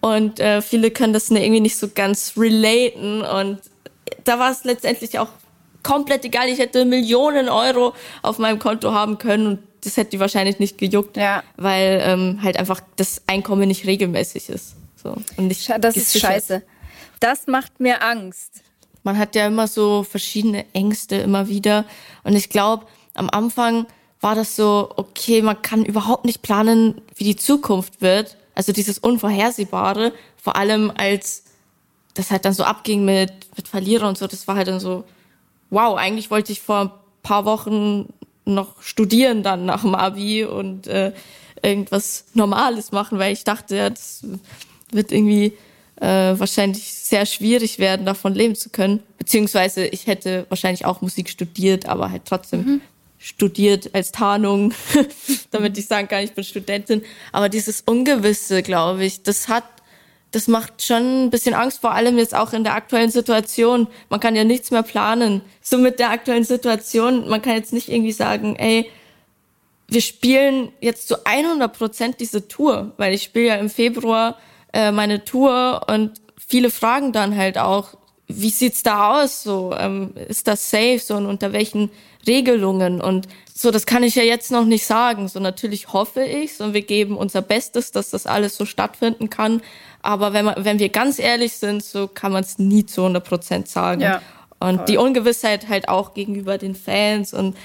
B: Und äh, viele können das ne- irgendwie nicht so ganz relaten. Und da war es letztendlich auch komplett egal. Ich hätte Millionen Euro auf meinem Konto haben können und das hätte die wahrscheinlich nicht gejuckt,
D: Ja.
B: weil ähm, halt einfach das Einkommen nicht regelmäßig ist. So. Und nicht
D: Das ist scheiße. Das macht mir Angst.
B: Man hat ja immer so verschiedene Ängste immer wieder. Und ich glaube, am Anfang war das so, okay, man kann überhaupt nicht planen, wie die Zukunft wird. Also dieses Unvorhersehbare, vor allem als das halt dann so abging mit, mit Verlierer und so, das war halt dann so, wow, eigentlich wollte ich vor ein paar Wochen noch studieren dann nach dem Abi und äh, irgendwas Normales machen, weil ich dachte, ja, das wird irgendwie äh, wahrscheinlich sehr schwierig werden, davon leben zu können. Beziehungsweise ich hätte wahrscheinlich auch Musik studiert, aber halt trotzdem studiert als Tarnung, damit ich sagen kann, ich bin Studentin. Aber dieses Ungewisse, glaube ich, das hat, das macht schon ein bisschen Angst, vor allem jetzt auch in der aktuellen Situation. Man kann ja nichts mehr planen. So mit der aktuellen Situation, man kann jetzt nicht irgendwie sagen, ey, wir spielen jetzt zu 100 Prozent diese Tour, weil ich spiele ja im Februar äh, meine Tour und viele fragen dann halt auch, wie sieht's da aus? So, ähm, ist das safe? So, und unter welchen Regelungen? Und so, das kann ich ja jetzt noch nicht sagen. So, natürlich hoffe ich's und wir geben unser Bestes, dass das alles so stattfinden kann. Aber wenn man, wenn wir ganz ehrlich sind, so kann man es nie zu 100 Prozent sagen. Ja, und voll. die Ungewissheit halt auch gegenüber den Fans und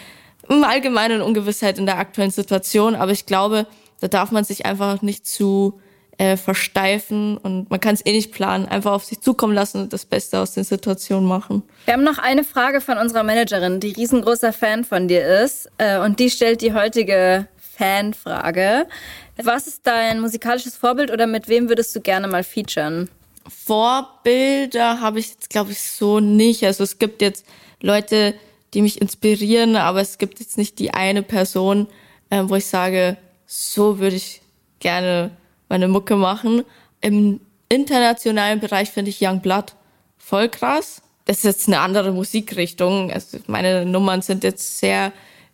B: im Allgemeinen Ungewissheit in der aktuellen Situation. Aber ich glaube, da darf man sich einfach nicht zu äh, versteifen und man kann es eh nicht planen. Einfach auf sich zukommen lassen und das Beste aus den Situationen machen.
D: Wir haben noch eine Frage von unserer Managerin, die riesengroßer Fan von dir ist äh, und die stellt die heutige Fanfrage. Was ist dein musikalisches Vorbild oder mit wem würdest du gerne mal featuren?
B: Vorbilder habe ich jetzt, glaube ich, so nicht. Also es gibt jetzt Leute, die mich inspirieren, aber es gibt jetzt nicht die eine Person, äh, wo ich sage, so würde ich gerne meine Mucke machen. Im internationalen Bereich finde ich Young Blood voll krass. Das ist jetzt eine andere Musikrichtung. Also meine Nummern sind jetzt sehr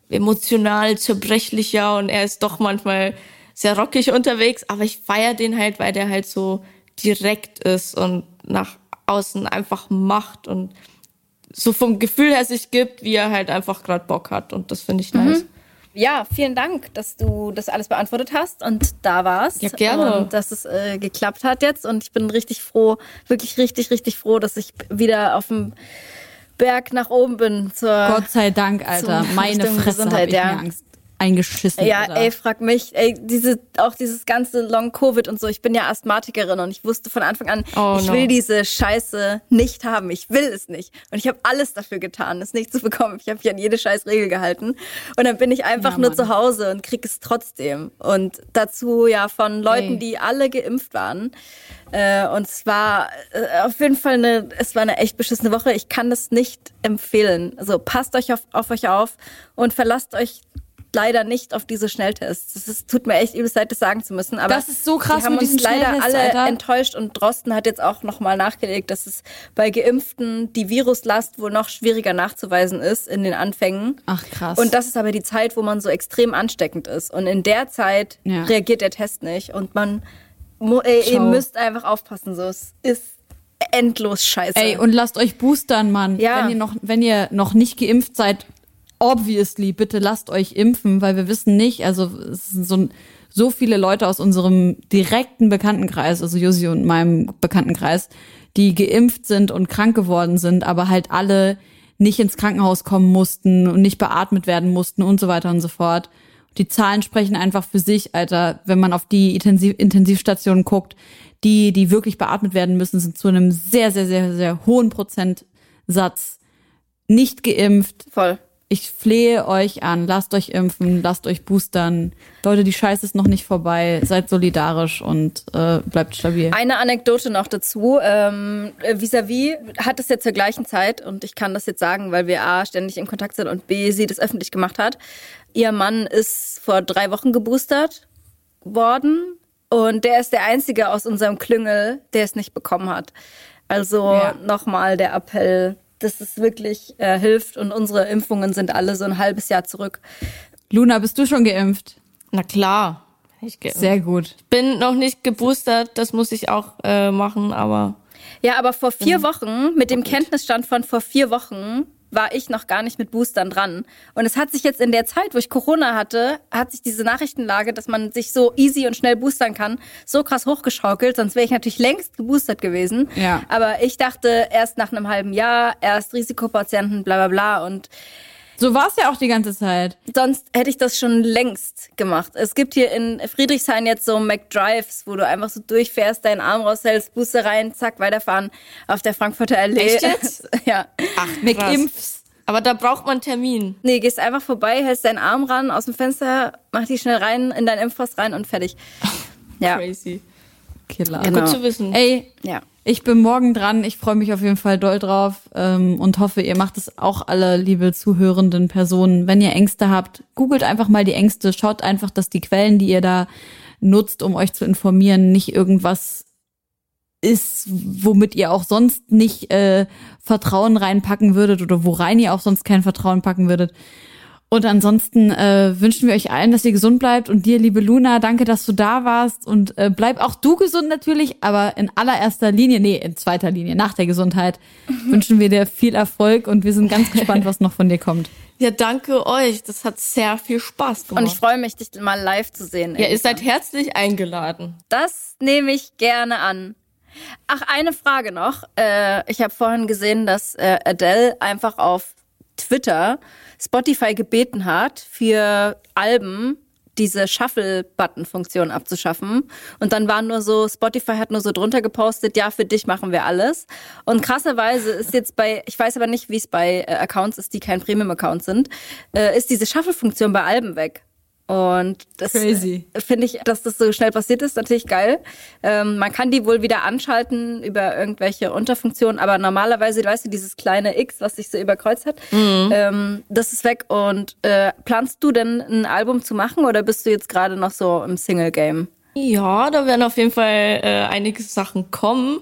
B: emotional zerbrechlicher und er ist doch manchmal sehr rockig unterwegs, aber ich feiere den halt, weil der halt so direkt ist und nach außen einfach macht und so vom Gefühl her sich gibt, wie er halt einfach gerade Bock hat und das finde ich mhm.
D: Ja, vielen Dank, dass du das alles beantwortet hast und da warst.
B: Ja, gerne.
D: Und dass es äh, geklappt hat jetzt. Und ich bin richtig froh, wirklich richtig, richtig froh, dass ich wieder auf dem Berg nach oben bin. Zur,
A: Gott sei Dank, Alter. Meine Fresse Gesundheit, ja. Angst eingeschissen.
D: Ja, oder? ey, frag mich, ey, diese, auch dieses ganze Long-Covid und so. Ich bin ja Asthmatikerin und ich wusste von Anfang an, oh, ich no. will diese Scheiße nicht haben. Ich will es nicht. Und ich habe alles dafür getan, es nicht zu bekommen. Ich habe mich an jede scheiß Regel gehalten. Und dann bin ich einfach ja, nur zu Hause und krieg es trotzdem. Und dazu ja von Leuten, ey. die alle geimpft waren. Äh, und es war äh, auf jeden Fall eine, es war eine echt beschissene Woche. Ich kann das nicht empfehlen. Also passt euch auf, auf euch auf und verlasst euch leider nicht auf diese Schnelltests. Das ist, tut mir echt übel leid, das sagen zu müssen. Aber
A: das ist so krass
D: die haben uns leider alle Alter. enttäuscht und Drosten hat jetzt auch nochmal nachgelegt, dass es bei Geimpften die Viruslast wohl noch schwieriger nachzuweisen ist in den Anfängen.
A: Ach krass.
D: Und das ist aber die Zeit, wo man so extrem ansteckend ist. Und in der Zeit ja. reagiert der Test nicht und man, ey, ihr müsst einfach aufpassen. So, es ist endlos scheiße.
A: Ey, und lasst euch boostern, Mann. Ja. Wenn ihr noch, wenn ihr noch nicht geimpft seid, obviously, bitte lasst euch impfen, weil wir wissen nicht, also es sind so, so viele Leute aus unserem direkten Bekanntenkreis, also Josi und meinem Bekanntenkreis, die geimpft sind und krank geworden sind, aber halt alle nicht ins Krankenhaus kommen mussten und nicht beatmet werden mussten und so weiter und so fort. Die Zahlen sprechen einfach für sich, Alter. Wenn man auf die Intensiv Intensivstationen guckt, die, die wirklich beatmet werden müssen, sind zu einem sehr, sehr, sehr, sehr hohen Prozentsatz nicht geimpft.
D: Voll
A: ich flehe euch an, lasst euch impfen, lasst euch boostern. Leute, die Scheiße ist noch nicht vorbei. Seid solidarisch und äh, bleibt stabil.
D: Eine Anekdote noch dazu. Ähm, Vis-à-vis hat es jetzt zur gleichen Zeit, und ich kann das jetzt sagen, weil wir A, ständig in Kontakt sind und B, sie das öffentlich gemacht hat. Ihr Mann ist vor drei Wochen geboostert worden und der ist der Einzige aus unserem Klüngel, der es nicht bekommen hat. Also ja. nochmal der Appell, dass es wirklich äh, hilft und unsere Impfungen sind alle so ein halbes Jahr zurück.
A: Luna, bist du schon geimpft?
B: Na klar.
A: Ich geimpft. Sehr gut.
B: Bin noch nicht geboostert, das muss ich auch äh, machen, aber.
D: Ja, aber vor vier Wochen, mit dem Kenntnisstand von vor vier Wochen, war ich noch gar nicht mit Boostern dran. Und es hat sich jetzt in der Zeit, wo ich Corona hatte, hat sich diese Nachrichtenlage, dass man sich so easy und schnell boostern kann, so krass hochgeschaukelt. Sonst wäre ich natürlich längst geboostert gewesen.
A: Ja.
D: Aber ich dachte erst nach einem halben Jahr, erst Risikopatienten, bla bla bla. Und
A: so war es ja auch die ganze Zeit.
D: Sonst hätte ich das schon längst gemacht. Es gibt hier in Friedrichshain jetzt so McDrives, wo du einfach so durchfährst, deinen Arm raushältst, Busse rein, zack, weiterfahren auf der Frankfurter Allee.
B: Echt jetzt?
D: ja.
B: Ach, McImpfs. Aber da braucht man einen Termin.
D: Nee, gehst einfach vorbei, hältst deinen Arm ran aus dem Fenster, mach die schnell rein, in dein Impfpass rein und fertig.
B: Ja. Crazy.
A: Killer.
B: Genau. Gut zu wissen.
A: Ey, ja. Ich bin morgen dran. Ich freue mich auf jeden Fall doll drauf ähm, und hoffe, ihr macht es auch alle, liebe zuhörenden Personen. Wenn ihr Ängste habt, googelt einfach mal die Ängste. Schaut einfach, dass die Quellen, die ihr da nutzt, um euch zu informieren, nicht irgendwas ist, womit ihr auch sonst nicht äh, Vertrauen reinpacken würdet oder worein ihr auch sonst kein Vertrauen packen würdet. Und ansonsten äh, wünschen wir euch allen, dass ihr gesund bleibt. Und dir, liebe Luna, danke, dass du da warst. Und äh, bleib auch du gesund natürlich, aber in allererster Linie, nee, in zweiter Linie, nach der Gesundheit, mhm. wünschen wir dir viel Erfolg und wir sind ganz gespannt, was noch von dir kommt.
B: Ja, danke euch. Das hat sehr viel Spaß gemacht.
D: Und ich freue mich, dich mal live zu sehen.
B: Ja, ihr seid herzlich eingeladen.
D: Das nehme ich gerne an. Ach, eine Frage noch. Äh, ich habe vorhin gesehen, dass äh, Adele einfach auf Twitter Spotify gebeten hat, für Alben diese Shuffle-Button-Funktion abzuschaffen. Und dann war nur so, Spotify hat nur so drunter gepostet, ja, für dich machen wir alles. Und krasserweise ist jetzt bei, ich weiß aber nicht, wie es bei äh, Accounts ist, die kein Premium-Account sind, äh, ist diese Shuffle-Funktion bei Alben weg. Und das finde ich, dass das so schnell passiert ist, natürlich geil. Ähm, man kann die wohl wieder anschalten über irgendwelche Unterfunktionen, aber normalerweise, weißt du, dieses kleine X, was sich so überkreuzt hat, mhm. ähm, das ist weg. Und äh, planst du denn ein Album zu machen oder bist du jetzt gerade noch so im Single-Game?
B: Ja, da werden auf jeden Fall äh, einige Sachen kommen.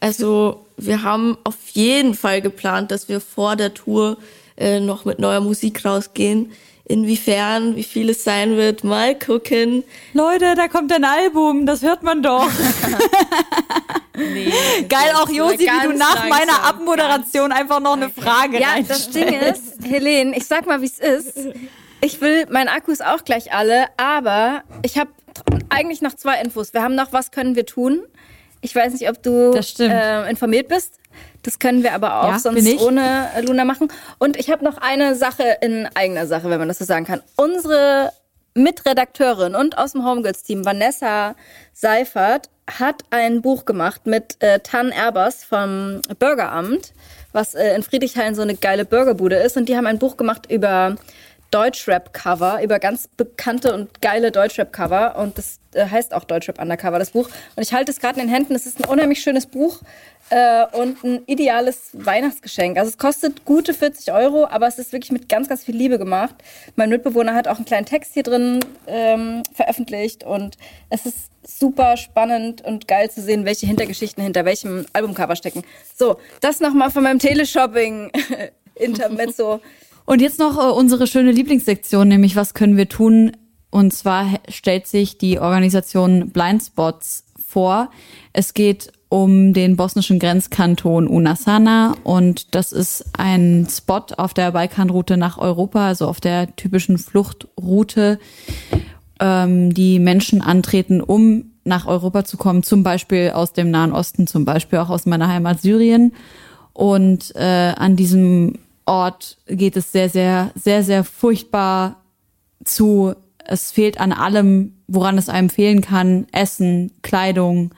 B: Also wir haben auf jeden Fall geplant, dass wir vor der Tour äh, noch mit neuer Musik rausgehen. Inwiefern, wie viel es sein wird, mal gucken.
A: Leute, da kommt ein Album, das hört man doch. nee, Geil auch, Josi, wie du nach langsam, meiner Abmoderation einfach noch eine Frage
D: Ja, das Ding ist, Helene, ich sag mal, wie es ist. Ich will, mein Akku ist auch gleich alle, aber ich habe eigentlich noch zwei Infos. Wir haben noch, was können wir tun? Ich weiß nicht, ob du äh, informiert bist. Das können wir aber auch ja, sonst ohne Luna machen. Und ich habe noch eine Sache in eigener Sache, wenn man das so sagen kann. Unsere Mitredakteurin und aus dem Homegirls-Team, Vanessa Seifert, hat ein Buch gemacht mit äh, Tan Erbers vom Bürgeramt, was äh, in Friedrichshain so eine geile Burgerbude ist. Und die haben ein Buch gemacht über Deutschrap-Cover, über ganz bekannte und geile Deutschrap-Cover. Und das äh, heißt auch Deutschrap Undercover, das Buch. Und ich halte es gerade in den Händen. Es ist ein unheimlich schönes Buch äh, und ein ideales Weihnachtsgeschenk. Also es kostet gute 40 Euro, aber es ist wirklich mit ganz, ganz viel Liebe gemacht. Mein Mitbewohner hat auch einen kleinen Text hier drin ähm, veröffentlicht und es ist super spannend und geil zu sehen, welche Hintergeschichten hinter welchem Albumcover stecken. So, das nochmal von meinem Teleshopping Intermezzo.
A: Und jetzt noch äh, unsere schöne Lieblingssektion, nämlich was können wir tun? Und zwar stellt sich die Organisation Blindspots vor. Es geht um den bosnischen Grenzkanton Unasana und das ist ein Spot auf der Balkanroute nach Europa, also auf der typischen Fluchtroute, ähm, die Menschen antreten, um nach Europa zu kommen, zum Beispiel aus dem Nahen Osten, zum Beispiel auch aus meiner Heimat Syrien. Und äh, an diesem Ort geht es sehr, sehr, sehr, sehr furchtbar zu. Es fehlt an allem, woran es einem fehlen kann. Essen, Kleidung,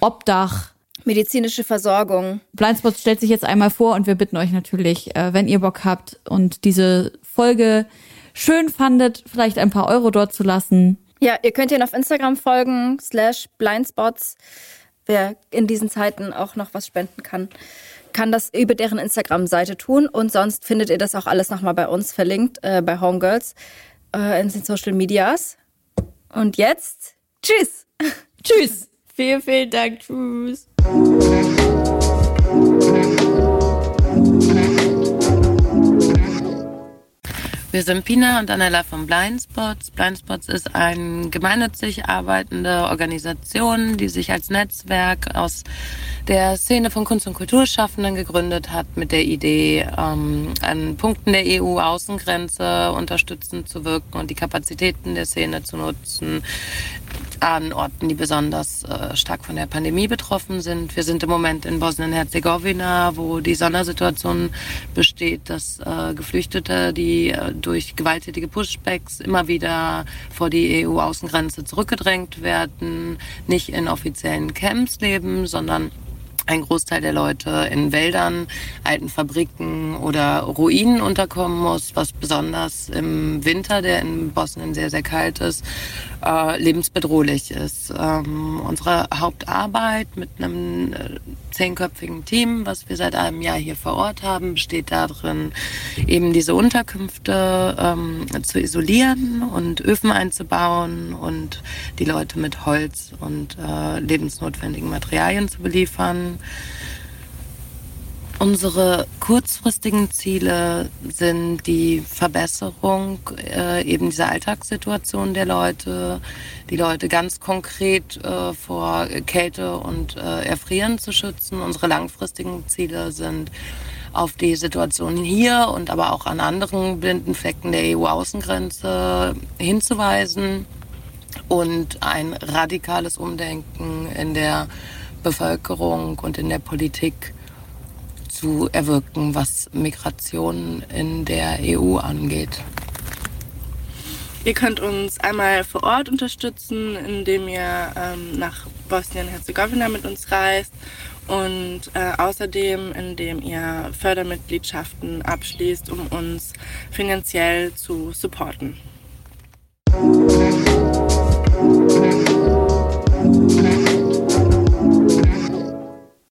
A: Obdach.
D: Medizinische Versorgung.
A: Blindspot stellt sich jetzt einmal vor und wir bitten euch natürlich, äh, wenn ihr Bock habt und diese Folge schön fandet, vielleicht ein paar Euro dort zu lassen.
D: Ja, ihr könnt ihn auf Instagram folgen, slash Blindspots, wer in diesen Zeiten auch noch was spenden kann kann das über deren Instagram-Seite tun und sonst findet ihr das auch alles nochmal bei uns verlinkt, äh, bei Homegirls, äh, in den Social Medias. Und jetzt, tschüss!
B: tschüss! Vielen, vielen Dank, tschüss!
F: Wir sind Pina und Anella von Blindspots. Blindspots ist eine gemeinnützig arbeitende Organisation, die sich als Netzwerk aus der Szene von Kunst- und Kulturschaffenden gegründet hat, mit der Idee, ähm, an Punkten der EU-Außengrenze unterstützend zu wirken und die Kapazitäten der Szene zu nutzen, an Orten, die besonders äh, stark von der Pandemie betroffen sind. Wir sind im Moment in Bosnien-Herzegowina, wo die Sondersituation besteht, dass äh, Geflüchtete, die äh, durch gewalttätige Pushbacks immer wieder vor die EU-Außengrenze zurückgedrängt werden, nicht in offiziellen Camps leben, sondern ein Großteil der Leute in Wäldern, alten Fabriken oder Ruinen unterkommen muss, was besonders im Winter, der in Bosnien sehr, sehr kalt ist, äh, lebensbedrohlich ist. Ähm, unsere Hauptarbeit mit einem äh, zehnköpfigen Team, was wir seit einem Jahr hier vor Ort haben, besteht darin, eben diese Unterkünfte ähm, zu isolieren und Öfen einzubauen und die Leute mit Holz und äh, lebensnotwendigen Materialien zu beliefern. Unsere kurzfristigen Ziele sind die Verbesserung äh, eben dieser Alltagssituation der Leute, die Leute ganz konkret äh, vor Kälte und äh, Erfrieren zu schützen. Unsere langfristigen Ziele sind auf die Situation hier und aber auch an anderen blinden Flecken der EU-Außengrenze hinzuweisen und ein radikales Umdenken in der Bevölkerung und in der Politik zu erwirken, was Migration in der EU angeht.
G: Ihr könnt uns einmal vor Ort unterstützen, indem ihr ähm, nach Bosnien-Herzegowina mit uns reist und äh, außerdem, indem ihr Fördermitgliedschaften abschließt, um uns finanziell zu supporten. Musik